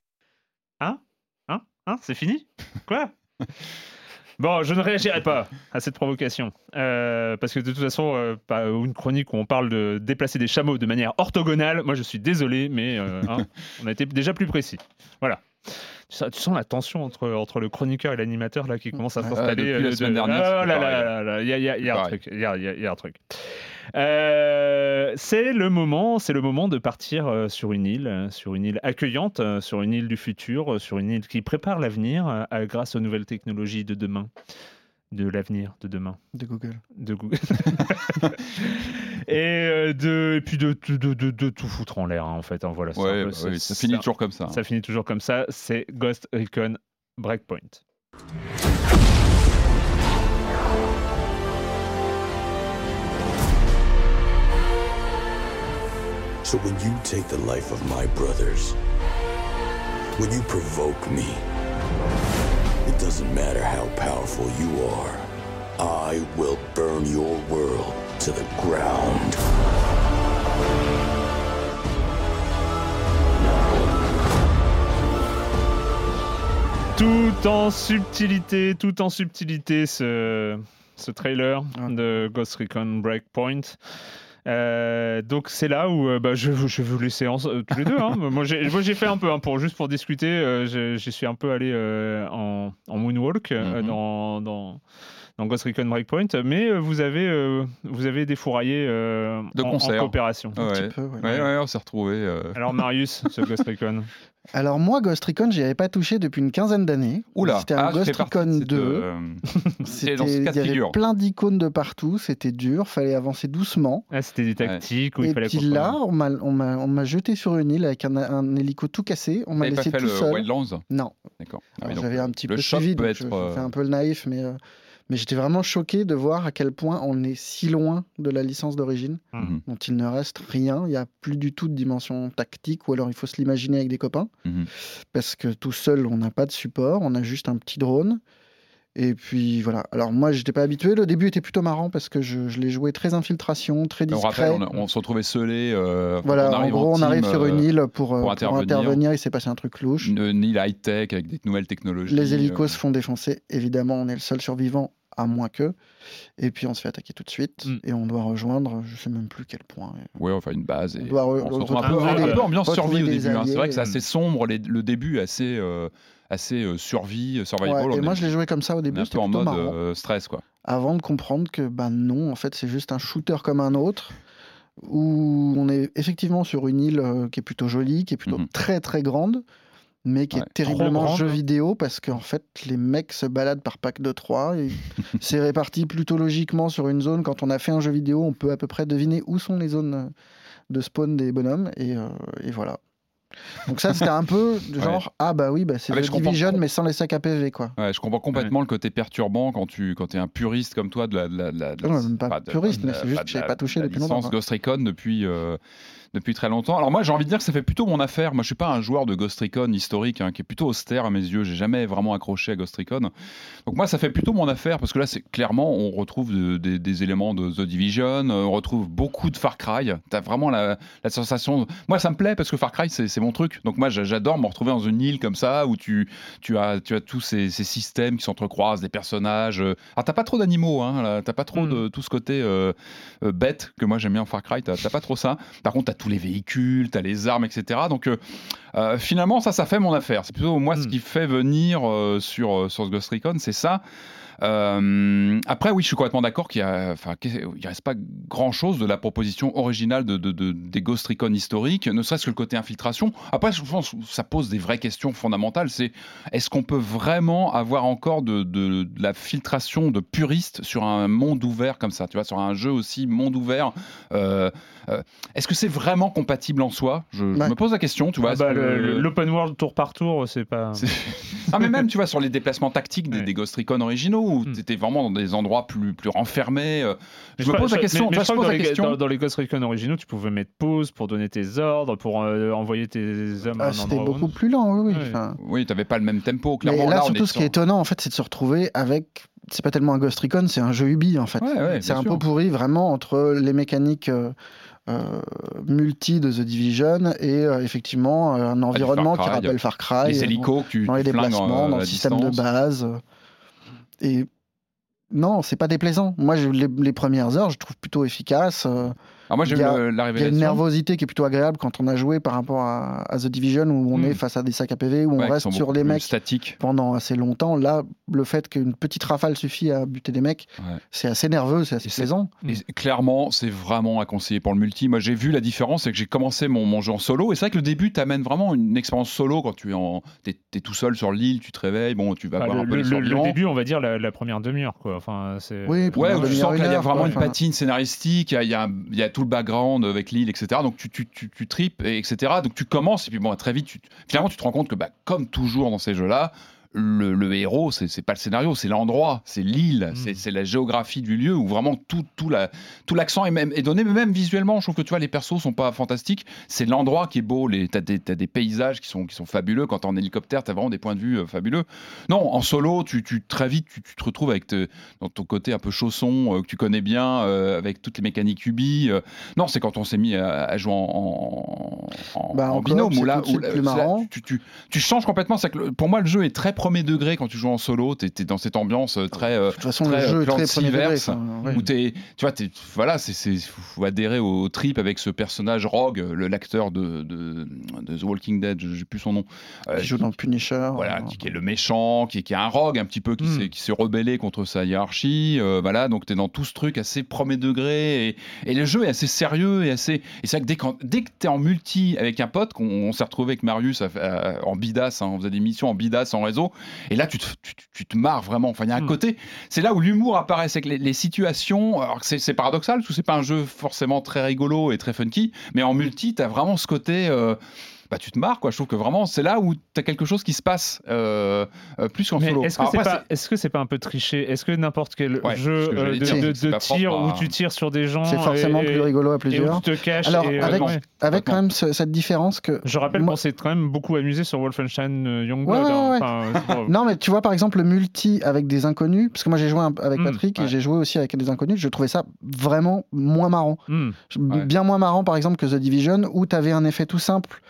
Hein? Hein? Hein? C'est fini? Quoi? Bon, je ne réagirai pas à cette provocation. Euh, parce que de toute façon, euh, pas une chronique où on parle de déplacer des chameaux de manière orthogonale, moi je suis désolé, mais euh, hein, on a été déjà plus précis. Voilà. Tu sens, tu sens, la tension entre, entre le chroniqueur et l'animateur là qui commence à s'installer. Euh, la semaine de... dernière. Oh là là là il y a, y a, y a un truc. Il y a, y a un truc. Euh, c'est le moment, c'est le moment de partir euh, sur une île, sur une île accueillante, euh, sur une île du futur, sur une île qui prépare l'avenir grâce aux nouvelles technologies de demain de l'avenir de demain. De Google. De Google. et, de, et puis de, de, de, de tout foutre en l'air, hein, en fait. Hein, voilà, ouais, bah, oui, ça finit toujours comme ça. Ça finit toujours comme ça. C'est Ghost Recon Breakpoint. So when you take the life of my brothers, when you provoke me, it doesn't matter how powerful you are, I will burn your world to the ground. Tout en subtilité, tout en subtilité, ce, ce trailer de Ghost Recon Breakpoint. Euh, donc c'est là où euh, bah, je, je vous laisser en, euh, tous les deux. Hein. moi j'ai fait un peu hein, pour juste pour discuter. Euh, je suis un peu allé en, en, moonwalk mm -hmm. dans, dans, dans, Ghost Recon Breakpoint, mais vous avez vous avez défouraillé de en, concert. en coopération. Ouais. Peu, ouais. Ouais, ouais, on s'est retrouvés. Alors Marius, ce Ghost Recon. Alors moi, Ghost Recon, j'y avais pas touché depuis une quinzaine d'années. Oula, c'était un ah, Ghost Recon 2. Euh... c'était il y avait plein d'icônes de partout, c'était dur, fallait avancer doucement. Ah, c'était du tactique ouais. où il Et fallait puis là, on m'a on m'a on m'a jeté sur une île avec un, un hélico tout cassé, on m'a laissé pas fait tout le seul. Wildlands? Non. D'accord. Ah, j'avais un petit peu suivi, donc je, je fais un peu le naïf, mais euh, mais j'étais vraiment choqué de voir à quel point on est si loin de la licence d'origine, Mhm. dont il ne reste rien. Il n'y a plus du tout de dimension tactique, ou alors il faut se l'imaginer avec des copains, Mhm. parce que tout seul, on n'a pas de support, on a juste un petit drone. Et puis voilà. Alors moi, j'étais pas habitué. Le début était plutôt marrant parce que je, je l'ai joué très infiltration, très On discret. rappelle, on, on se retrouvait euh, Voilà, on en arrive gros, on team, arrive sur une euh, île pour, euh, pour intervenir. intervenir. Il s'est passé un truc louche. Une, une île high-tech avec des nouvelles technologies. Les hélicos euh, se font défoncer. Évidemment, on est le seul survivant, à moins que. Et puis on se fait attaquer tout de suite. Mm. Et on doit rejoindre, je sais même plus quel point. Ouais, enfin une base. Et On doit re- on se retrouve un peu, retrouver un des- peu ambiance survie au début. hein. C'est vrai que c'est assez sombre. les- le début est assez, euh, assez euh, survie, euh, survival. Ouais, on et moi, est- je l'ai joué comme ça au début. un C'était peu en mode marrant. euh, stress, quoi. Avant de comprendre que, ben non, en fait, c'est juste un shooter comme un autre. Où on est effectivement sur une île qui est plutôt jolie, qui est plutôt Mhm. très très grande. mais qui Ouais. est terriblement jeu vidéo parce qu'en fait, les mecs se baladent par pack de 3 et c'est réparti plutôt logiquement sur une zone. Quand on a fait un jeu vidéo, on peut à peu près deviner où sont les zones de spawn des bonhommes et, euh, et voilà. Donc ça, c'était un peu genre ah bah oui, bah c'est Ah, The comprends. Division mais sans les sacs à PV quoi. Ouais, je comprends complètement le côté perturbant quand tu quand es un puriste comme toi de la. De la, de la- de la- Non, même pas de- puriste, de mais c'est juste que j'avais pas touché depuis longtemps, licence. Ghost Recon depuis. euh, depuis très longtemps. Alors moi j'ai envie de dire que ça fait plutôt mon affaire. Moi je suis pas un joueur de Ghost Recon historique hein, qui est plutôt austère à mes yeux. J'ai jamais vraiment accroché à Ghost Recon. Donc moi ça fait plutôt mon affaire parce que là c'est clairement on retrouve de- des- des éléments de The Division, on retrouve beaucoup de Far Cry. T'as vraiment la, la sensation. Moi ça me plaît parce que Far Cry c'est mon truc. Donc moi j'a- j'adore me retrouver dans une île comme ça où tu tu as tu as tous ces, ces systèmes qui s'entrecroisent, des personnages. euh. Alors t'as pas trop d'animaux, hein, t'as pas trop Mm. de tout ce côté euh, euh, bête que moi j'aime bien en Far Cry. T'as t'as pas trop ça. Par contre t'as tous les véhicules, t'as les armes, etc. Donc euh, euh, finalement ça ça fait mon affaire. C'est plutôt moi ce Mm. qui fait venir euh, sur sur ce Ghost Recon, c'est ça. Euh, après, oui, je suis complètement d'accord qu'il enfin, il reste pas grand chose de la proposition originale de, de- de- des Ghost Recon historiques, ne serait-ce que le côté infiltration. Après, je pense que ça pose des vraies questions fondamentales. C'est est-ce qu'on peut vraiment avoir encore de, de- de la filtration de puristes sur un monde ouvert comme ça, tu vois, sur un jeu aussi monde ouvert euh, euh, Est-ce que c'est vraiment compatible en soi? Je, me pose la question, tu vois. Ah bah, L'open world tour par tour, c'est pas. ah mais même tu vois sur les déplacements tactiques des, Ouais. des Ghost Recon originaux où Hmm. tu étais vraiment dans des endroits plus plus renfermés euh, Mais je me pose la question mais- mais je pose que la dans, les, question dans- dans les Ghost Recon originaux, tu pouvais mettre pause pour donner tes ordres, pour euh, envoyer tes hommes à Ah, un C'était endroit ou beaucoup plus lent, oui. oui. Ouais. Enfin, oui t'avais pas le même tempo mais clairement là, on surtout, ce qui est étonnant, en fait, c'est de se retrouver avec. C'est pas tellement un Ghost Recon, c'est un jeu Ubi, en fait. Ouais, ouais, c'est un sûr. peu pourri, vraiment, entre les mécaniques. euh, euh, multi de The Division et euh, effectivement euh, un environnement Far qui rappelle Far Cry les hélicos que tu, dans les déplacements, euh, dans le système de base. Euh, Et non, c'est pas déplaisant. Moi, les, premières heures, je trouve plutôt efficaces. Alors moi j'ai il y a- eu la Il y a révélation une nervosité qui est plutôt agréable quand on a joué par rapport à, à The Division où on Hmm. est face à des sacs à PV, où ouais, on reste sur les mecs statiques pendant assez longtemps. Là, le fait qu'une petite rafale suffit à buter des mecs, Ouais. c'est assez nerveux, c'est assez Et plaisant. Et clairement, c'est vraiment à conseiller pour le multi. Moi, j'ai vu la différence, c'est que j'ai commencé mon, mon jeu en solo. Et c'est vrai que le début t'amène vraiment une expérience solo quand tu es, en, tout seul sur l'île, tu te réveilles, bon, tu vas Bah, voir le, un peu le- les le- début, on va dire la, la première demi-heure, quoi. Enfin, c'est. Oui, Ouais, tu sens qu'il y a vraiment quoi. une patine scénaristique, il y a, il y a un- il y a tout le background avec l'île, etc. Donc tu, tu, tu, tripes, et etc. Donc tu commences, et puis bon, très vite, tu, finalement, tu te rends compte que, bah, comme toujours dans ces jeux-là, le, le héros, c'est, pas le scénario, c'est l'endroit, c'est l'île, c'est, c'est la géographie du lieu où vraiment tout, tout, la, tout l'accent est, même, est donné, mais même visuellement, je trouve que tu vois, les persos sont pas fantastiques, c'est l'endroit qui est beau, t'as, des, t'as des paysages qui sont, qui sont fabuleux, quand t'es en hélicoptère, t'as vraiment des points de vue euh, fabuleux. Non, en solo, tu, tu, très vite, tu, tu te retrouves avec te- dans ton côté un peu chausson, euh, que tu connais bien, euh, avec toutes les mécaniques Ubi. non, c'est quand on s'est mis à, à jouer en, en, en- Bah, en en binôme, où c'est là, où là, tu, tu, tu changes complètement. Que le- pour moi, le jeu est très premier degré quand tu joues en solo. Tu es, dans cette ambiance euh, très. euh, De toute façon, très, le jeu euh, très premier degré. ouais. où tu vois, t'es, voilà, c'est, faut adhérer au trip avec ce personnage Rogue, l'acteur de, de, de The Walking Dead, je j'ai plus son nom. Euh, Qui joue dans Punisher. voilà, euh, qui, qui est le méchant, qui, qui est un rogue un petit peu, qui Mm. s'est rebellé contre sa hiérarchie. euh, voilà, donc tu es dans tout ce truc assez premier degré. Et, et le jeu est assez sérieux et assez. Et c'est vrai que dès, qu'en- dès que tu es en multi avec un pote, qu'on on s'est retrouvé avec Marius à- à- en bidas, hein, on faisait des missions en bidas en réseau, et là tu te, tu, tu- tu te marres vraiment. Enfin, il y a un Mm. côté. C'est là où l'humour apparaît, c'est que les, les situations. Alors que c'est c'est paradoxal, parce que c'est pas un jeu forcément très rigolo et très funky, mais en multi, tu as vraiment ce côté. euh, bah, tu te marres, quoi. Je trouve que vraiment, c'est là où tu as quelque chose qui se passe euh, euh, plus qu'en solo. est-ce que c'est pas, un peu triché? Est-ce que n'importe quel Ouais, jeu que euh, de, dire, de- de tir propre où tu tires sur des gens C'est forcément et, plus rigolo à et où plusieurs. tu te caches Alors, et, avec, ouais. avec quand même ce- cette différence que. Je rappelle Moi- qu'on s'est quand même beaucoup amusé sur Wolfenstein Youngblood. Ouais, ouais, hein. Enfin, Non, mais tu vois, par exemple, le multi avec des inconnus, parce que moi j'ai joué avec Mm, Patrick et j'ai joué aussi avec des inconnus, je trouvais ça vraiment moins marrant. Hmm. Bien moins marrant, par exemple, que The Division, où tu avais un effet tout simple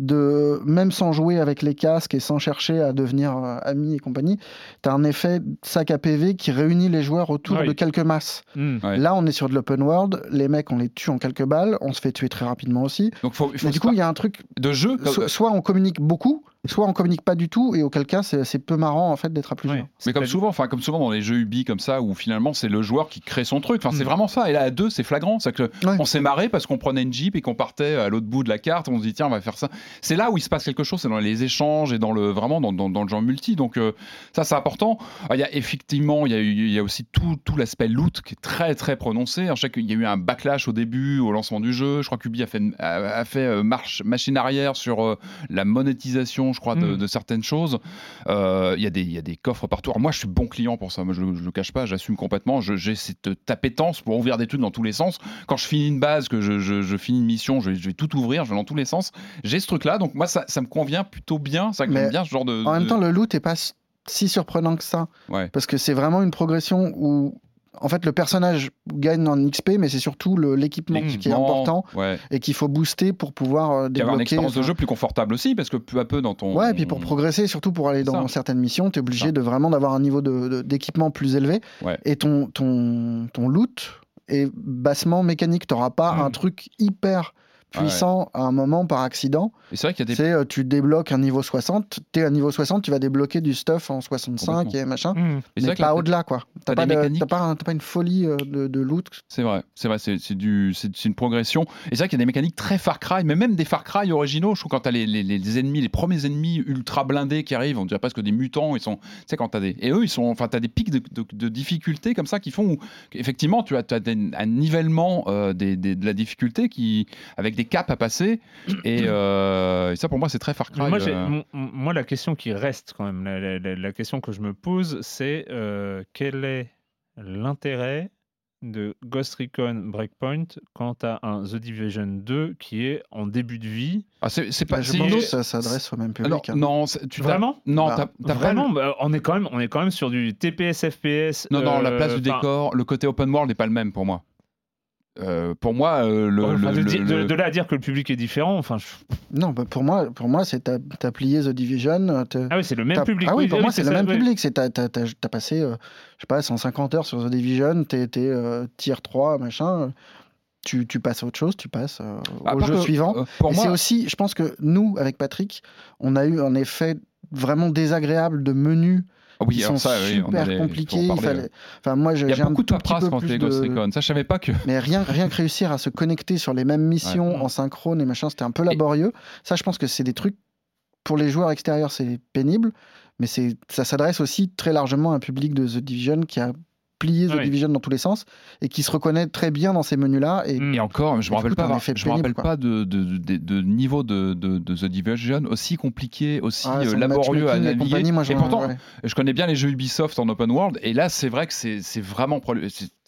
de, même sans jouer avec les casques et sans chercher à devenir euh, amis et compagnie, tu as un effet sac à PV qui réunit les joueurs autour Oui. de quelques masses. Hmm. Ouais. Là, on est sur de l'open world, les mecs, on les tue en quelques balles, on se fait tuer très rapidement aussi. Donc, faut, il faut Mais du se coup, il y a un truc, de jeu. so- soit on communique beaucoup, soit on communique pas du tout, et auquel cas c'est c'est peu marrant en fait d'être à plusieurs. Ouais. Mais comme souvent, enfin comme souvent dans les jeux Ubi comme ça, où finalement c'est le joueur qui crée son truc. Enfin, c'est Mm. vraiment ça. Et là à deux, c'est flagrant. C'est que Ouais. on s'est marré parce qu'on prenait une jeep et qu'on partait à l'autre bout de la carte. On se dit tiens, on va faire ça. C'est là où il se passe quelque chose. C'est dans les échanges et dans le vraiment dans, dans, dans le genre multi. Donc euh, ça, c'est important. Ah, Il y a effectivement, il y a, eu- il y a aussi tout, tout l'aspect loot qui est très très prononcé. Alors, je sais qu'il y a eu un backlash au début, au lancement du jeu. Je crois qu'Ubi a fait, a, a fait euh, marche machine arrière sur euh, la monétisation, je crois, de, Mm. de certaines choses. Euh, Il y, a des- il y a des coffres partout. Alors moi, je suis bon client pour ça. Moi, je ne le cache pas, j'assume complètement. J'ai cette tapétence pour ouvrir des trucs dans tous les sens. Quand je finis une base, que je, je- je finis une mission, je vais, je vais tout ouvrir, je vais dans tous les sens. J'ai ce truc-là, donc moi, ça, ça me convient plutôt bien. Ça j'aime bien ce genre de. En même temps, le loot est pas si surprenant que ça, Ouais. parce que c'est vraiment une progression où en fait le personnage gagne en XP, mais c'est surtout l'équipement qui est important Ouais. et qu'il faut booster pour pouvoir euh, Puis avoir une débloquer. expérience de jeu plus confortable aussi, parce que peu à peu dans ton. Ouais, et puis pour progresser, surtout pour aller dans ça. certaines missions, tu es obligé ça. de vraiment d'avoir un niveau de- de- d'équipement plus élevé. Ouais. Et ton, ton, ton loot est bassement mécanique. Tu n'auras pas un truc hyper puissant à un moment par accident. C'est vrai qu'il y a des. C'est euh, tu débloques un niveau 60, tu es à niveau 60, tu vas débloquer du stuff en 65 Complètement. et machin. Mmh. Mais vrai que là, pas au-delà, quoi. t'as pas, de- t'as pas, un- t'as pas une folie euh, de, de loot. C'est vrai, c'est vrai, c'est c'est du, c'est c'est une progression. Et c'est vrai qu'il y a des mécaniques très Far Cry, mais même des Far Cry originaux. Je trouve quand t'as les, les, les ennemis, les premiers ennemis ultra blindés qui arrivent, on dirait presque des mutants. Ils sont, tu sais quand t'as des, et eux ils sont, enfin t'as des pics de, de, de difficulté comme ça qui font où effectivement tu as, tu as des- un nivellement euh, des, des- de la difficulté qui, avec des caps à passer. Et, euh, et ça pour moi c'est très Far Cry. Moi, euh, moi, la question qui reste quand même, la, la- la- la question que je me pose, c'est euh, quel est l'intérêt de Ghost Recon Breakpoint quant à un The Division 2 qui est en début de vie? Ah, c'est c'est pas. Bah, je pense que ça s'adresse au même public. Alors, hein. non, tu Vraiment? Non, Bah, t'as- t'as pas Vraiment, le- bah, on est quand même, on est quand même sur du TPS FPS. Non, non, la euh, place du décor, le côté open world n'est pas le même pour moi. Euh, pour moi, euh, le, enfin, le- de, le- de- le- de là à dire que le public est différent, enfin, je- Non, bah, pour moi, pour moi c'est t'as plié The Division. t'as- ah oui, c'est le même public. Ah oui, pour moi, c'est le ça, même ouais. public. C'est t'as, t'as- t'as- t'as passé, euh, je sais pas, 150 heures sur The Division, t'es, t'es euh, tier 3, machin. Tu, tu passes à autre chose, tu passes euh, au jeu que, suivant. euh, pour Et moi, c'est aussi, je pense que nous, avec Patrick, on a eu un effet vraiment désagréable de menus Ah oui, alors sont ça, oui, on super allait- faut en compliqués. Parler, fallait... Enfin, moi, Il y a un beaucoup de paperasse quand t'es Ghost Recon. Ça, je savais pas que. Mais rien, rien que réussir à se connecter sur les mêmes missions Ouais. en synchrone et machin, c'était un peu laborieux. Ça, je pense que c'est des trucs pour les joueurs extérieurs, c'est pénible, mais ça s'adresse aussi très largement à un public de The Division qui a plié The Ouais. Division dans tous les sens et qui se reconnaît très bien dans ces menus-là. Et Mm. Et encore, je me rappelle coup, pas, avoir- je me rappelle quoi. pas de, de, de- de niveau de, de, de The Division aussi compliqué, aussi Ah, euh, laborieux à naviguer. moi, et pourtant, ouais. je connais bien les jeux Ubisoft en open world, et là, c'est vrai que c'est c'est vraiment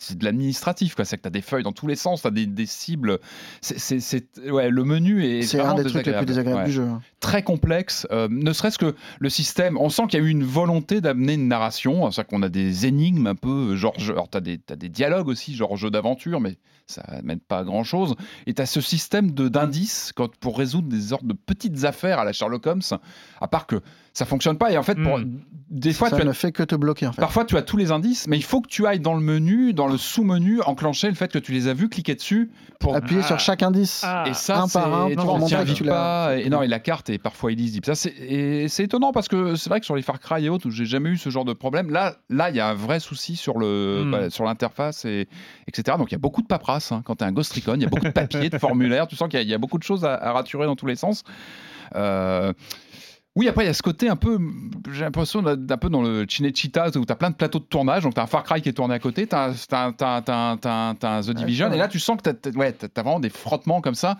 c'est- de l'administratif, quoi. C'est que tu as des feuilles dans tous les sens, tu as des, des cibles. C'est- c'est- ouais, le menu est c'est un des trucs les plus désagréables Ouais du jeu. hein. très complexe, euh, ne serait-ce que le système. On sent qu'il y a eu une volonté d'amener une narration, c'est-à-dire qu'on a des énigmes un peu, genre, alors tu as, des dialogues aussi, genre jeu d'aventure, mais ça mène pas à grand-chose. Et tu as ce système de- d'indices quand- pour résoudre des sortes de petites affaires à la Sherlock Holmes, à part que ça fonctionne pas. Et en fait, pour- Mm. des fois, ça tu as ne fait que te bloquer en fait. Parfois, tu as tous les indices, mais il faut que tu ailles dans le menu, dans le sous-menu, enclencher le fait que tu les as vus, cliquer dessus pour. Appuyer Ah. sur chaque indice. Ah. Et ça, un par un, tu vois, on pas. Et non, et la carte est parfois illisible. Ça, c'est étonnant parce que c'est vrai que sur les Far Cry et autres, où j'ai jamais eu ce genre de problème, là, là, il y a un vrai souci sur le, Hmm. bah, sur l'interface et etc. Donc il y a beaucoup de paperasse hein. quand tu es un Ghost Recon. Il y a beaucoup de papiers, de formulaires. Tu sens qu'il y a, beaucoup de choses à, à raturer dans tous les sens. Euh, oui, après, il y a ce côté un peu, j'ai l'impression d'être un peu dans le Cinecittà où tu as plein de plateaux de tournage. Donc, tu as un Far Cry qui est tourné à côté, tu as, un The Division. et là, tu sens que tu as, ouais, vraiment des frottements comme ça.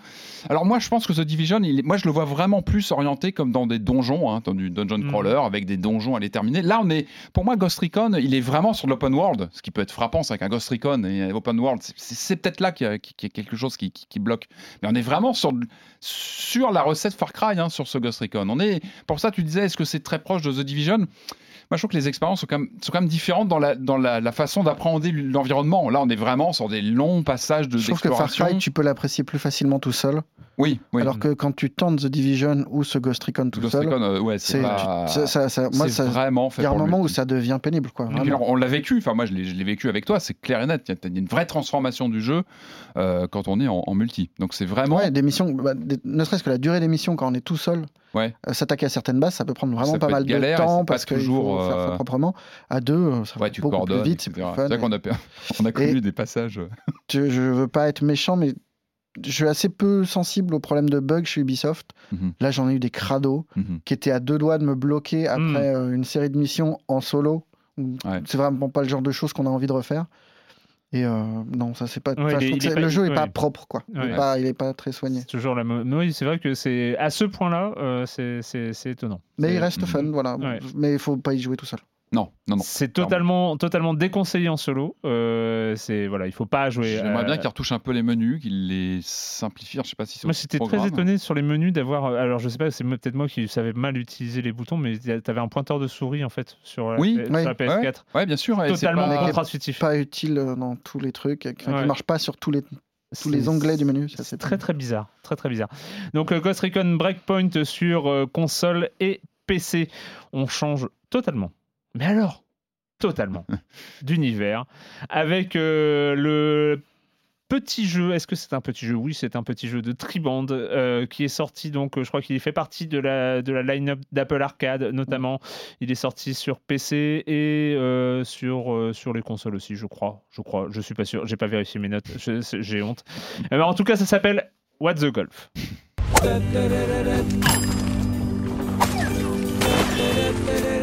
Alors, moi, je pense que The Division, il moi, je le vois vraiment plus orienté comme dans des donjons, hein, dans du dungeon Mhm. crawler, avec des donjons à les terminer. Là, on est, pour moi, Ghost Recon, il est vraiment sur l'open world, ce qui peut être frappant, c'est qu'un Ghost Recon et un open world, c'est- peut-être là qu'il y, a qu'il y a quelque chose qui, qui- qui bloque. Mais on est vraiment sur, sur la recette Far Cry, hein, sur ce Ghost Recon. On est, pour ça, tu disais, est-ce que c'est très proche de The Division? Moi, je trouve que les expériences sont quand même, sont quand même différentes dans la, dans la, la façon d'appréhender l'environnement. Là, on est vraiment sur des longs passages de Je trouve que Far. Cry, tu peux l'apprécier plus facilement tout seul. Oui, oui. Alors que quand tu tentes The Division ou ce Ghost Recon tout Ghost seul, Recon, euh, ouais, c'est pas- ça, ça- ça- moi, c'est ça- vraiment fait il y a un moment où ça devient pénible. Quoi, puis alors, on l'a vécu, enfin moi je l'ai vécu avec toi, c'est clair et net, il y a- il y a une vraie transformation du jeu euh, quand on est en, en multi. Donc c'est vraiment... Ouais, des missions, bah, des- ne serait-ce que la durée des missions quand on est tout seul Ouais. Euh, S'attaquer à certaines bases, ça peut prendre vraiment Ça pas mal galère de temps parce toujours, faut faire ça euh, proprement. À deux, euh, ça va Ouais, beaucoup plus vite, c'est plus etc. fun. C'est vrai qu'on a, on a connu des passages. je, je veux pas être méchant, mais je suis assez peu sensible aux problèmes de bugs chez Ubisoft. Mhm. Là, j'en ai eu des crados mhm. qui étaient à deux doigts de me bloquer après euh, une série de missions en solo. Ouais. C'est vraiment pas le genre de choses qu'on a envie de refaire. Et euh, non, ça c'est pas. Ouais, il il est le jeu est ouais. pas propre, quoi. Il, est pas, il est pas très soigné. C'est toujours la Oui, c'est vrai que c'est à ce point-là, euh, c'est- étonnant. Mais il reste Mhm. fun, voilà. Ouais. Mais il faut pas y jouer tout seul. Non, non, non. C'est totalement, totalement déconseillé en solo. Euh, c'est voilà, il faut pas jouer. J'aimerais euh, bien qu'il retouche un peu les menus, qu'il les simplifie. Je sais pas si c'est Moi, j'étais très étonné sur les menus d'avoir. euh, Alors, je sais pas, c'est peut-être moi qui savais mal utiliser les boutons, mais tu avais un pointeur de souris en fait sur la, Oui, sur oui. la PS4. Ouais, bien sûr. Totalement pas- contre-intuitif. Pas utile euh, dans tous les trucs, enfin, Ouais. qui marche pas sur tous les, tous les onglets du menu. C'est très très bizarre, très très bizarre. Donc euh, Ghost Recon Breakpoint sur euh, console et PC, on change totalement. Mais alors, totalement d'univers avec euh, le petit jeu. Est-ce que c'est un petit jeu? Oui, c'est un petit jeu de Triband euh, qui est sorti. Donc, euh, je crois qu'il fait partie de la de la line-up d'Apple Arcade, notamment. Il est sorti sur PC et euh, sur euh, sur les consoles aussi, je crois. Je crois. Je suis pas sûr. J'ai pas vérifié mes notes. J'ai honte. Ben, en tout cas, ça s'appelle What the Golf.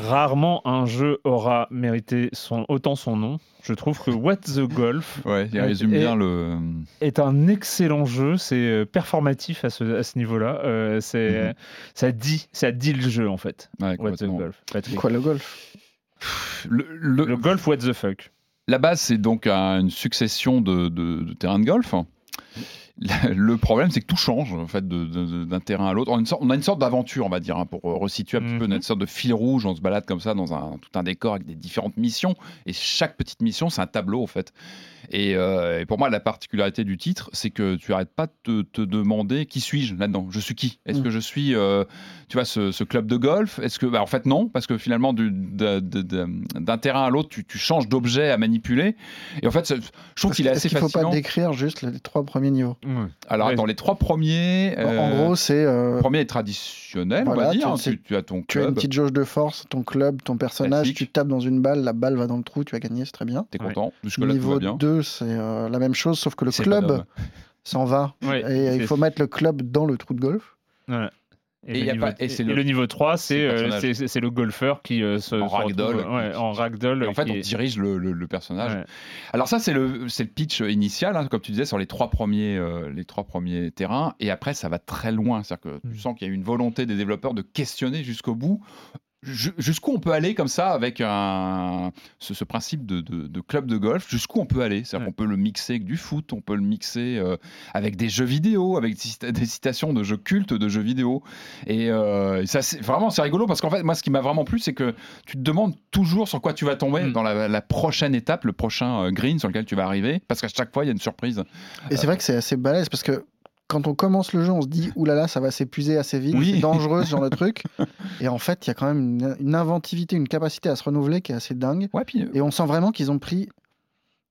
Rarement un jeu aura mérité son, autant son nom. Je trouve que What the Golf Ouais, il Ouais, résume et- bien le. est un excellent jeu. C'est euh, performatif à ce, à ce niveau-là. Euh, c'est, Mhm. ça, dit, ça dit le jeu en fait. Ouais, What the. Golf. Patrick. Quoi, le golf? Le- le- Le golf, what the fuck? La base, c'est donc un- une succession de, de- de terrains de golf. Le problème, c'est que tout change en fait d'un terrain à l'autre. On a une sorte, d'aventure, on va dire, hein, pour resituer un petit peu Mhm. notre sorte de fil rouge. On se balade comme ça dans un, tout un décor avec des différentes missions. Et chaque petite mission, c'est un tableau en fait. Et, euh, et pour moi, la particularité du titre, c'est que tu arrêtes pas de te, te demander qui suis-je là-dedans. Je suis qui? Est-ce Mhm. que je suis, euh, tu vois, ce, ce club de golf? Est-ce que, bah, en fait, non, parce que finalement, d'un terrain à l'autre, tu, tu changes d'objet à manipuler. Et en fait, je trouve qu'il est assez qu'il faut fascinant. pas décrire juste les trois premiers niveaux? Alors, Ouais. dans les trois premiers, En- euh, En gros, c'est. euh, le premier est traditionnel, on va dire. tu- c'est- Tu, tu as ton tu as une club, petite jauge de force, ton club, ton personnage, Classique. tu tapes dans une balle, la balle va dans le trou, tu as gagné, c'est très bien. t'es Ouais. content. Va Niveau bien. 2, c'est euh, la même chose, sauf que le club s'en va. Ouais, Et il faut mettre le club dans le trou de golf. Voilà. Et, Et le y a niveau, pas- et c'est et le- le niveau 3, c'est le euh, golfeur qui euh, se, En retrouve- ragdoll. ouais, en ragdoll. Et en fait, qui on est- dirige le, personnage. ouais. Alors ça, c'est le, c'est le pitch initial, hein, comme tu disais, sur les trois premiers, euh, les trois premiers terrains. Et après, ça va très loin. C'est-à-dire que tu Mm. sens qu'il y a une volonté des développeurs de questionner jusqu'au bout. Ju- Jusqu'où on peut aller comme ça avec un, ce, ce principe de, de- de club de golf? Jusqu'où on peut aller? C'est-à-dire Ouais. qu'on peut le mixer avec du foot, on peut le mixer euh, avec des jeux vidéo, avec des cita- des citations de jeux cultes de jeux vidéo. Et, euh, et ça, c'est vraiment c'est rigolo parce qu'en fait, moi, ce qui m'a vraiment plu, c'est que tu te demandes toujours sur quoi tu vas tomber Mm. dans la, la prochaine étape, le prochain euh, green sur lequel tu vas arriver, parce qu'à chaque fois, il y a une surprise. Et c'est vrai que c'est assez balèze parce que quand on commence le jeu, on se dit oulala, ça va s'épuiser assez vite, Oui. c'est dangereux ce genre de truc. Et en fait, il y a quand même une, une inventivité, une capacité à se renouveler qui est assez dingue. Ouais, puis, euh, Et on sent vraiment qu'ils ont pris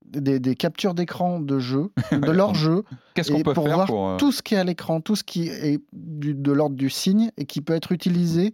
des, des captures d'écran de jeu, de leur jeu, qu'est-ce qu'on peut pour faire voir pour. euh, tout ce qui est à l'écran, tout ce qui est du- de l'ordre du signe et qui peut être utilisé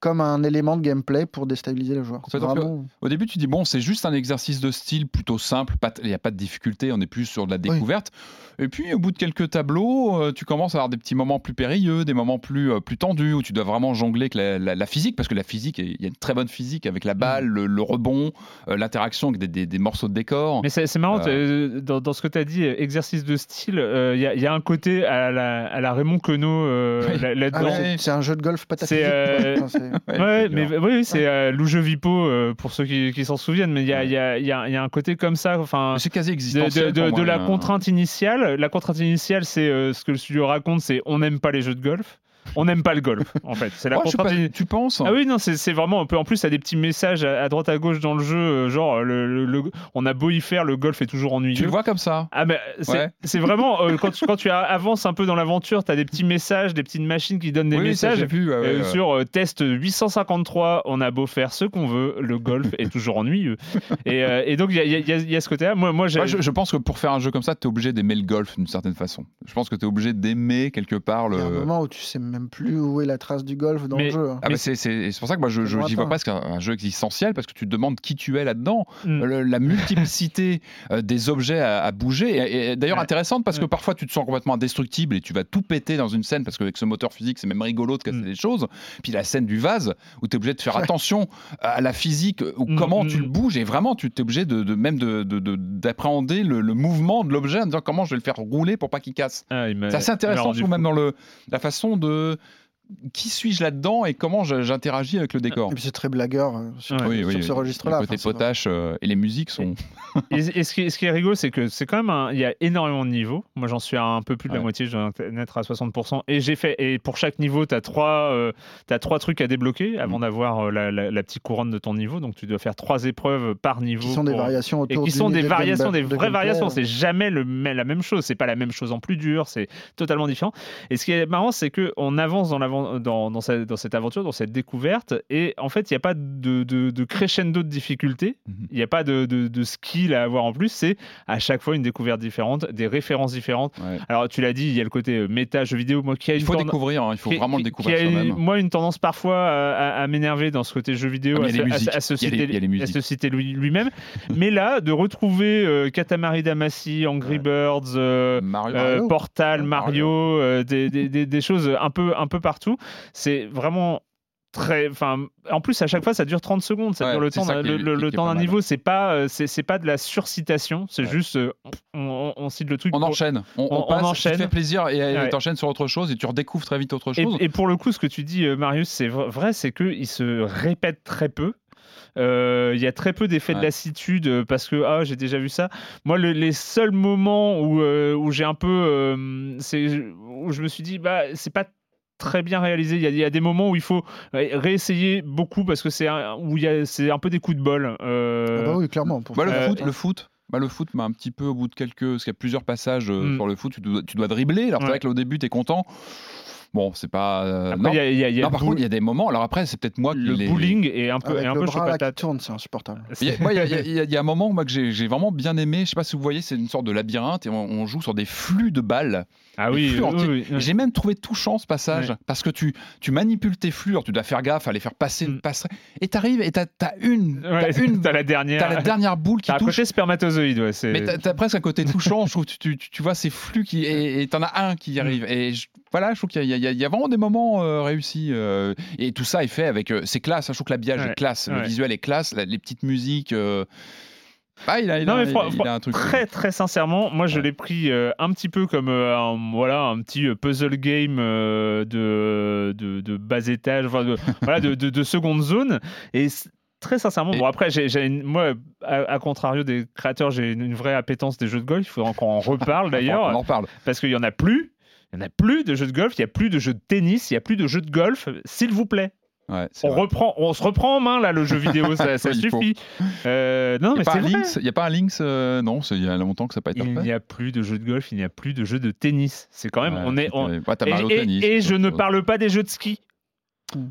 comme un élément de gameplay pour déstabiliser le joueur. Vraiment... Au début, tu dis, bon, c'est juste un exercice de style plutôt simple, pas il n'y a pas de difficulté, on est plus sur de la découverte. Et puis, au bout de quelques tableaux, euh, tu commences à avoir des petits moments plus périlleux, des moments plus, euh, plus tendus, où tu dois vraiment jongler avec la, la- la physique, parce que la physique, il y a une très bonne physique avec la balle, le, le rebond, euh, l'interaction avec des, des- des morceaux de décor. Mais c'est marrant, Euh. dans, dans ce que tu as dit, exercice de style, euh, il y, a- il y a un côté à la, à la Raymond Queneau euh, Oui. Ah. Ouais. c'est- un jeu de golf C'est, Ouais, mais oui, oui, c'est euh, Lou Jeu Vipo euh, pour ceux qui, qui s'en souviennent, mais il y a, y, y, y un côté comme ça, enfin, c'est quasi de, existentiel. de- de- pour moi, de la contrainte initiale. La contrainte initiale, c'est euh, ce que le studio raconte, c'est on n'aime pas les jeux de golf. On n'aime pas le golf, en fait. C'est la sais pas, tu penses Ah oui, non, c'est vraiment un peu. En plus, t'as des petits messages à, à droite à gauche dans le jeu, euh, genre le, le- le- on a beau y faire, le golf est toujours ennuyeux. Tu le vois comme ça Ah mais c'est Ouais. c'est vraiment euh, quand, tu, quand tu avances un peu dans l'aventure, t'as des petits messages, des petites machines qui donnent des Oui, messages. j'ai vu, ouais, ouais, Euh, ouais. sur euh, test 853, on a beau faire ce qu'on veut, le golf est toujours ennuyeux. Et, euh, et donc il y a, y a- y a ce côté-là. Moi, je, je pense que pour faire un jeu comme ça, tu es obligé d'aimer le golf d'une certaine façon. Je pense que tu es obligé d'aimer quelque part Il y a un le. moment où tu sais même plus où est la trace du golf dans Mais- le jeu. hein. Ah bah c'est c'est- c'est pour ça que moi je, lointain. vois presque un, un jeu existentiel parce que tu te demandes qui tu es là-dedans, Mm. Le- la multiplicité euh, des objets à, à bouger et d'ailleurs Ouais. intéressante parce que parfois tu te sens complètement indestructible et tu vas tout péter dans une scène parce qu'avec ce moteur physique c'est même rigolo de casser Mm. des choses. Puis la scène du vase où tu es obligé de faire attention à la physique ou Mm, comment mm, tu le bouges et vraiment tu es obligé de, de- même de- de- de- d'appréhender le, le mouvement de l'objet en disant comment je vais le faire rouler pour pas qu'il casse. Ah, C'est assez intéressant, je trouve, même dans le, la façon de eux, qui suis-je là-dedans et comment j'interagis avec le décor Et c'est très blagueur euh, sur, Ouais. Oui, sur oui, ce registre-là. Le côté Enfin, potache euh, et les musiques sont. Et, et ce, qui, ce qui est rigolo, c'est que c'est quand même un- il y a énormément de niveaux. Moi, j'en suis à un peu plus de la moitié, je dois être à 60%. Et j'ai fait et pour chaque niveau, tu as trois euh, t'as trois trucs à débloquer avant Mm. d'avoir euh, la, la- la petite couronne de ton niveau. Donc tu dois faire trois épreuves par niveau. Qui sont des variations et autour qui d'une sont des variations, des de vraies gameplay, variations. C'est jamais le, la même chose. C'est pas la même chose en plus dur. C'est totalement différent. Et ce qui est marrant, c'est que on avance dans, l'avan- dans, dans, cette, dans cette aventure, dans cette découverte, et en fait, il n'y a pas de, de- de crescendo de difficulté. Mhm. Il n'y a pas de, de, skill à avoir en plus. C'est à chaque fois une découverte différente, des références différentes. Ouais. Alors, tu l'as dit, il y a le côté euh, méta jeu vidéo, moi qui a Il faut découvrir, hein, il faut qui- vraiment le découvrir soi-même. Moi, une tendance parfois à, à- à m'énerver dans ce côté jeu vidéo, Ah, à, à se- citer, lui-même. Mais là, de retrouver euh, Katamari Damacy, Angry Ouais. Birds, euh, Mario. euh. Portal, Mario, des, des- des- des choses un peu, un peu partout, c'est vraiment très enfin en plus à chaque fois ça dure 30 secondes ça Ouais, dure le temps d'un- le, temps d'un niveau c'est pas euh, c'est c'est pas de la surcitation c'est Ouais. juste euh, on, on- on cite le truc On pour- enchaîne, on, on- passe, enchaîne. fais plaisir et Ouais. t'enchaînes sur autre chose et tu redécouvres très vite autre chose. et pour le coup, ce que tu dis, euh, Marius, c'est vrai, c'est qu'il se répète très peu. Euh, Il y a très peu d'effets de lassitude parce que ah j'ai déjà vu ça. Moi le- les seuls moments où, euh, où j'ai un peu euh, c'est où je me suis dit bah c'est pas très bien réalisé. Il y, a, il y a des moments où il faut ré- réessayer beaucoup parce que c'est un, où il y a c'est un peu des coups de bol. Euh, Ah bah oui, clairement. Pour Bah, le Euh, foot, le foot. Bah, le foot m'a un petit peu au bout de quelques. Parce qu'il y a plusieurs passages euh, Mm. sur le foot, tu dois, tu dois dribbler. Alors, c'est vrai que là, au début, tu es content. Bon, c'est pas. euh, Après non. il y a, il y a- il y a Non, le par contre, il y a des moments. Alors, après, c'est peut-être moi qui le bowling est un peu, Avec est un le peu bras là tourne, c'est insupportable. Il y a- un moment moi, que j'ai vraiment bien aimé. Je sais pas si vous voyez, c'est une sorte de labyrinthe et on, on joue sur des flux de balles. Ah oui, oui, oui, oui. J'ai même trouvé touchant ce passage parce que tu, tu manipules tes flux. Alors, tu dois faire gaffe à les faire passer une Mm. passerelle. Et t'arrives et t'as as une, Ouais, t'as une, t'as la dernière. t'as la dernière boule qui T'as un touche. côté spermatozoïde, ouais. Mais t'as- presque un côté touchant, je trouve. Tu, tu, tu vois ces flux qui et t'en as un qui y arrive. Et je- voilà, je trouve qu'il y, a- y y vraiment des moments euh, réussis. euh, et tout ça est fait avec. euh, c'est classe. hein, je trouve que l'habillage Ouais, est classe, le visuel est classe, la- les petites musiques. euh, Ah, il a, il Non, a- mais il il a un truc. Très très sincèrement, moi je l'ai pris euh, un petit peu comme euh, un, voilà un petit puzzle game euh, de, de de bas étage, enfin, de, voilà de, de, de seconde zone. Et très sincèrement, Et- bon après une- moi à, à contrario des créateurs, j'ai une, une vraie appétence des jeux de golf. Il faudra qu'on en reparle On d'ailleurs en reparle. parce qu'il y en a plus. Il n'y en a plus de jeux de golf, il n'y a plus de jeux de tennis, il n'y a plus de jeux de golf, s'il vous plaît. Ouais, On, vrai. reprend, on se reprend en main là le jeu vidéo, ça, suffit. Euh, non, Il n'y mais a, pas c'est un vrai. Lynx- il y a pas un Lynx euh, Non, il y a longtemps que ça n'a pas été Il n'y a plus de jeux de golf, il n'y a plus de jeux de tennis. C'est quand même, Ouais, on est, on-. Ouais, et, Mario et- Tennis, et c'est je ne chose. parle pas des jeux de ski.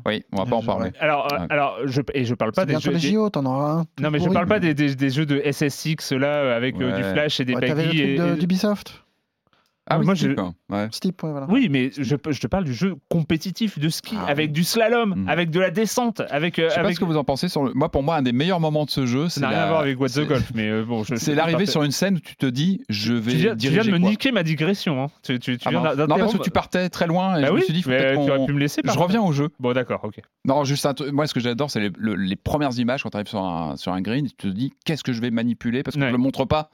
Oui, on va pas en parler. Alors, euh, Ouais. alors, je et je parle pas des jeux. des- JO, t'en auras un. Non, mais je pourri. parle pas des, des- des jeux de SSX là euh, avec euh, du flash et des Ouais, et- d'Ubisoft Ah oui, moi, c'est je- quoi. Ouais. Steep, ouais, voilà. Oui, mais je, je te parle du jeu compétitif de ski Ah avec oui. du slalom, Mm. avec de la descente, avec. euh, Je sais pas ce que vous en pensez. Sur le... Moi, pour moi, un des meilleurs moments de ce jeu, Ça c'est n'a rien à voir avec What the Golf, mais euh, bon. je- C'est l'arrivée sur une scène où tu te dis, je vais Tu viens, tu diriger viens de me quoi. niquer ma digression. Hein. Tu, tu, tu Ah viens non, parce que tu partais très loin et Bah je oui, me suis dit, faut mais peut-être tu aurais pu me laisser. Je reviens au jeu. Bon, d'accord, ok. Non, juste un truc. Moi, ce que j'adore, c'est les, le- les premières images quand tu arrives sur un, green. Tu te dis, qu'est-ce que je vais manipuler Parce qu'on ne le montre pas.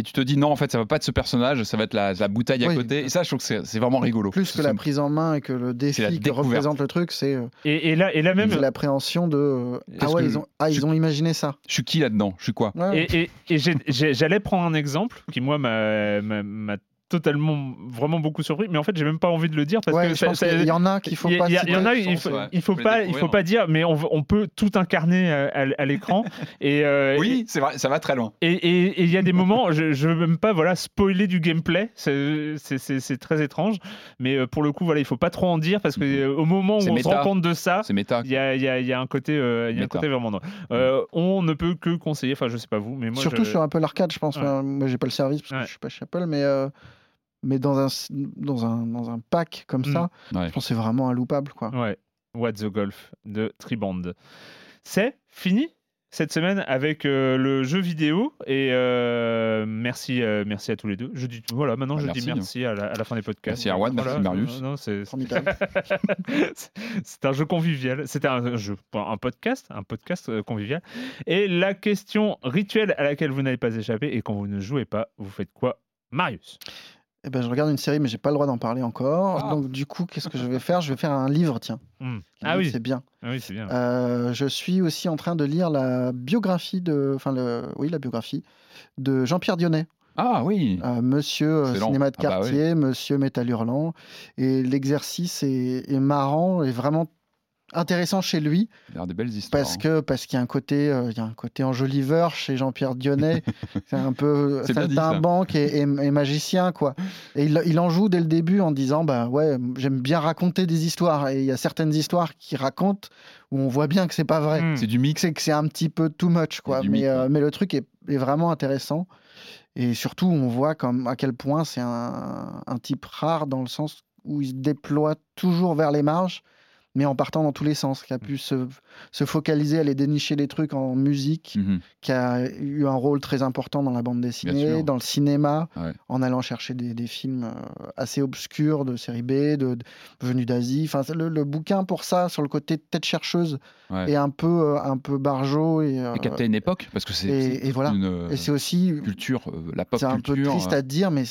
Et tu te dis, non, en fait, ça va pas être ce personnage, ça va être la, la bouteille à Oui. côté. Et ça, je trouve que c'est vraiment rigolo. Plus que la prise en main et que le défi que représente le truc, c'est euh, Et, et là, et là même, c'est l'appréhension de euh, ah ouais ils ont ah je- ils ont imaginé ça. Je suis qui là-dedans? Je suis quoi? Ouais. Et, j'allais prendre un exemple qui, moi, m'a totalement, vraiment beaucoup surpris. Mais en fait, j'ai même pas envie de le dire parce Ouais, que je ça- pense ça- qu'il y en a qu'il faut il y pas il y, il y en a, il faut, ouais. il pas, il faut pas dire, mais on, on peut tout incarner à, à- à l'écran. et, euh, Oui, c'est vrai, ça va très loin. Et il y a des moments, je, je veux même pas voilà spoiler du gameplay, c'est très étrange, mais euh, pour le coup voilà, il faut pas trop en dire parce que euh, au moment où on méta. se rend compte de ça, il y a, il y a- il y a un côté, euh, il y a un côté vraiment. Euh, on ne peut que conseiller, enfin je sais pas vous, mais moi Surtout je- sur un peu l'arcade, je pense. Ouais. Enfin, moi, j'ai pas le service parce que Ouais. je suis pas chez Apple, mais, euh, mais dans, un, dans, un, dans un pack comme Mm. ça, Ouais. je pense que c'est vraiment inloupable. Quoi. Ouais, What the Golf de Triband. C'est fini cette semaine avec euh, le jeu vidéo et euh, merci, euh, merci à tous les deux. Je dis voilà, maintenant Bah, je merci. dis merci à la, à la fin des podcasts. Merci Erwan, merci Voilà, Marius. non, c'est- Formidable. c'est- C'est un jeu convivial. C'était un jeu, un podcast, un podcast convivial. Et la question rituelle à laquelle vous n'avez pas échappé et quand vous ne jouez pas, vous faites quoi, Marius? Eh ben, je regarde une série, mais j'ai pas le droit d'en parler encore. Ah. Donc, du coup, qu'est-ce que je vais faire? Je vais faire un livre, tiens. Hmm. Ah oui, C'est bien. ah oui, c'est bien. Euh, je suis aussi en train de lire la biographie de. Enfin, le, oui, la biographie de Jean-Pierre Dionnet. Ah oui. Euh, monsieur euh, cinéma de Ah bah oui. quartier, monsieur métal hurlant. Et l'exercice est, est marrant et vraiment intéressant chez lui. Il y a des belles histoires. parce que parce qu'il y a un côté euh, il y a un côté enjoliveur chez Jean-Pierre Dionnet. C'est un peu saltimbanque et, et, et magicien quoi. Et il, il en joue dès le début en disant bah ouais j'aime bien raconter des histoires. Et il y a certaines histoires qu'il raconte où on voit bien que c'est pas vrai. Hmm. C'est du mix. c'est que c'est un petit peu too much quoi. Mais, mythe, euh, ouais. mais le truc est, est vraiment intéressant. Et surtout on voit comme à quel point c'est un, un type rare dans le sens où il se déploie toujours vers les marges mais en partant dans tous les sens qui a pu se, se focaliser aller dénicher des trucs en musique Mhm. qui a eu un rôle très important dans la bande dessinée dans le cinéma Ouais. en allant chercher des, des films euh, assez obscurs de série B de, de- venus d'Asie enfin le, le bouquin pour ça sur le côté tête chercheuse Ouais. et un peu euh, un peu barjot et, euh, Et capter une époque, parce que c'est et- voilà. une et c'est aussi culture, la pop c'est un peu culture. triste à dire mais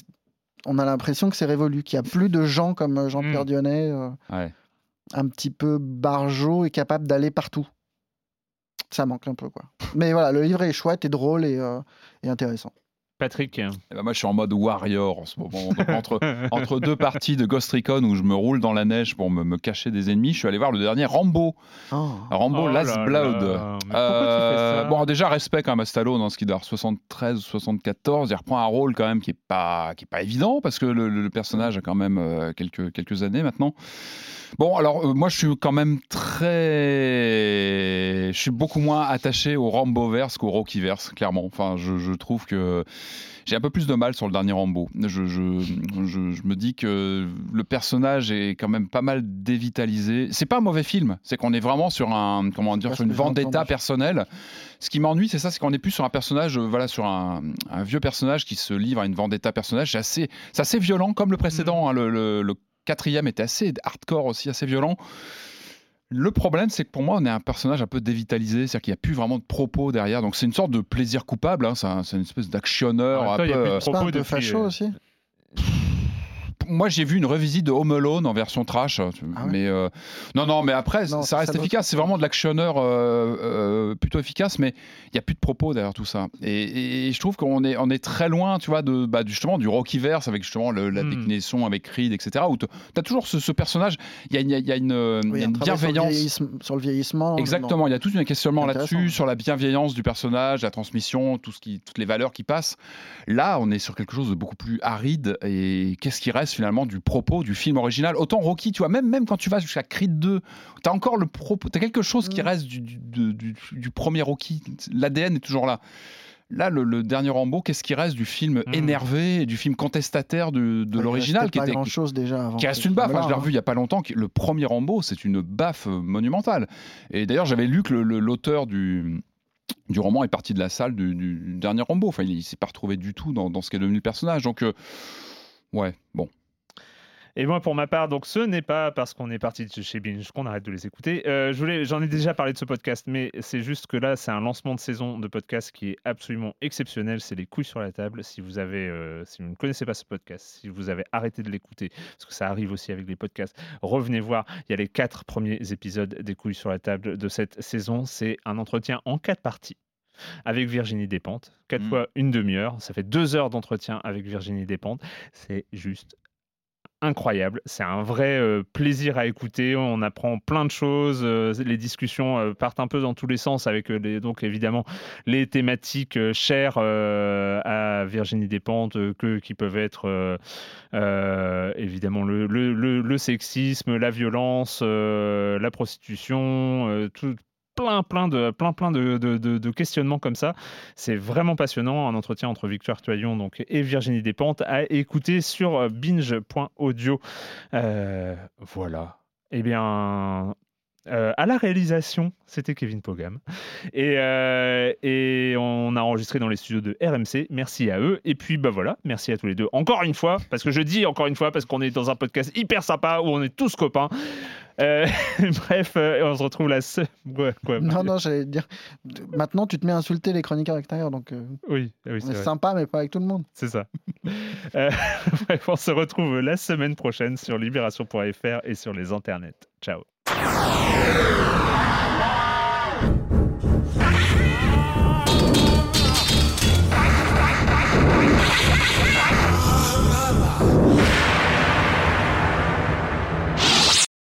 on a l'impression que c'est révolu qu'il y a plus de gens comme Jean-Pierre Mm. Dionnet euh, ouais. Un petit peu barjot et capable d'aller partout. Ça manque un peu quoi. Mais voilà le livre est chouette et drôle et, euh, et intéressant Patrick. Eh ben, moi, je suis en mode warrior en ce moment. Donc, entre, entre deux parties de Ghost Recon où je me roule dans la neige pour me, me cacher des ennemis, je suis allé voir le dernier Rambo. Rambo Oh Last là Blood. là, mais pourquoi tu fais Euh, ça bon, déjà, respect quand même à Stallone, dans ce qui doit avoir 73 ou 74. Il reprend un rôle quand même qui est pas, qui est pas évident parce que le, le personnage a quand même euh, quelques, quelques années maintenant. Bon, alors euh, moi je suis quand même très. Je suis beaucoup moins attaché au Ramboverse qu'au Rockyverse, clairement. Enfin, je, je trouve que j'ai un peu plus de mal sur le dernier Rambo. Je, je, je, je me dis que le personnage est quand même pas mal dévitalisé. C'est pas un mauvais film, c'est qu'on est vraiment sur un comment dire sur une vendetta personnelle. Ce qui m'ennuie, c'est ça, c'est qu'on est plus sur un personnage, euh, voilà, sur un, un vieux personnage qui se livre à une vendetta personnage. C'est assez, assez violent, comme le précédent. hein, le, le- le quatrième était assez hardcore aussi, assez violent. Le problème, c'est que pour moi, on est un personnage un peu dévitalisé, c'est-à-dire qu'il n'y a plus vraiment de propos derrière. Donc c'est une sorte de plaisir coupable. hein, c'est un- c'est une espèce d'actionneur. Un temps, il y a peu, plus de euh, propos peu depuis, facho euh, aussi moi, j'ai vu une revisite de Home Alone en version trash, Ah ouais mais euh, non, non, mais après, Non, ça reste ça efficace. C'est vraiment de l'actionneur euh, euh, plutôt efficace, mais il y a plus de propos derrière tout ça. Et, et je trouve qu'on est, on est très loin, tu vois, de bah, justement du Rockyverse avec justement le- la Hmm. déclinaison avec Creed, etc. Où tu as toujours ce, ce personnage. Il y a, une- il y a une, il y a Oui, un une travail sur le bienveillance. sur le vieillissement Exactement, il y a tout un questionnement là-dessus, sur la bienveillance du personnage, la transmission, tout ce qui, toutes les valeurs qui passent. Là, on est sur quelque chose de beaucoup plus aride. Et qu'est-ce qui reste finalement du propos du film original Autant Rocky, tu vois, même, même quand tu vas jusqu'à Creed 2, tu as encore le propos, tu as quelque chose qui Mm. reste du, du, du- du- du premier Rocky. L'ADN est toujours là. Là, le, le dernier Rambo, qu'est-ce qui reste du film Mm. énervé, du film contestataire de, de l'original qui pas était, grand chose déjà avant qui reste une baffe. hein, je l'ai hein. revu il y a pas longtemps. Le premier Rambo, c'est une baffe euh, monumentale. Et d'ailleurs, j'avais lu que l'auteur du du roman est parti de la salle du, du dernier Rambo. Enfin, il, ne s'est pas retrouvé du tout dans, dans ce qu'est devenu le personnage. Donc, euh, ouais, bon. Et moi, pour ma part, donc ce n'est pas parce qu'on est parti de chez Binge qu'on arrête de les écouter. Euh, j'en ai déjà parlé de ce podcast, mais c'est juste que là, c'est un lancement de saison de podcast qui est absolument exceptionnel. C'est les couilles sur la table. Si vous avez, euh, si vous ne connaissez pas ce podcast, si vous avez arrêté de l'écouter, parce que ça arrive aussi avec les podcasts, revenez voir. Il y a les quatre premiers épisodes des couilles sur la table de cette saison. C'est un entretien en quatre parties avec Virginie Despentes. Quatre Mm. fois une demi-heure. Ça fait deux heures d'entretien avec Virginie Despentes. C'est juste incroyable. C'est un vrai euh, plaisir à écouter. On apprend plein de choses. euh, les discussions euh, partent un peu dans tous les sens avec les, donc évidemment les thématiques chères à Virginie Despentes que, qui peuvent être évidemment le, le- sexisme, la violence, la prostitution, tout plein plein de plein plein de, de- de- questionnements comme ça c'est vraiment passionnant un entretien entre Victoire Toyon donc et Virginie Despentes à écouter sur euh, binge.audio Euh, voilà eh bien euh, à la réalisation, c'était Kevin Pogam. Et, euh, et on a enregistré dans les studios de RMC. Merci à eux. Et puis, bah voilà, merci à tous les deux. Encore une fois, parce que je dis encore une fois, parce qu'on est dans un podcast hyper sympa où on est tous copains. Euh, bref, euh, on se retrouve la semaine. Non, non, j'allais dire. Maintenant, tu te mets à insulter les chroniqueurs extérieurs. Donc, euh, oui, oui c'est sympa, mais pas avec tout le monde. C'est ça. Euh, bref, on se retrouve la semaine prochaine sur libération.fr et sur les internets. Ciao.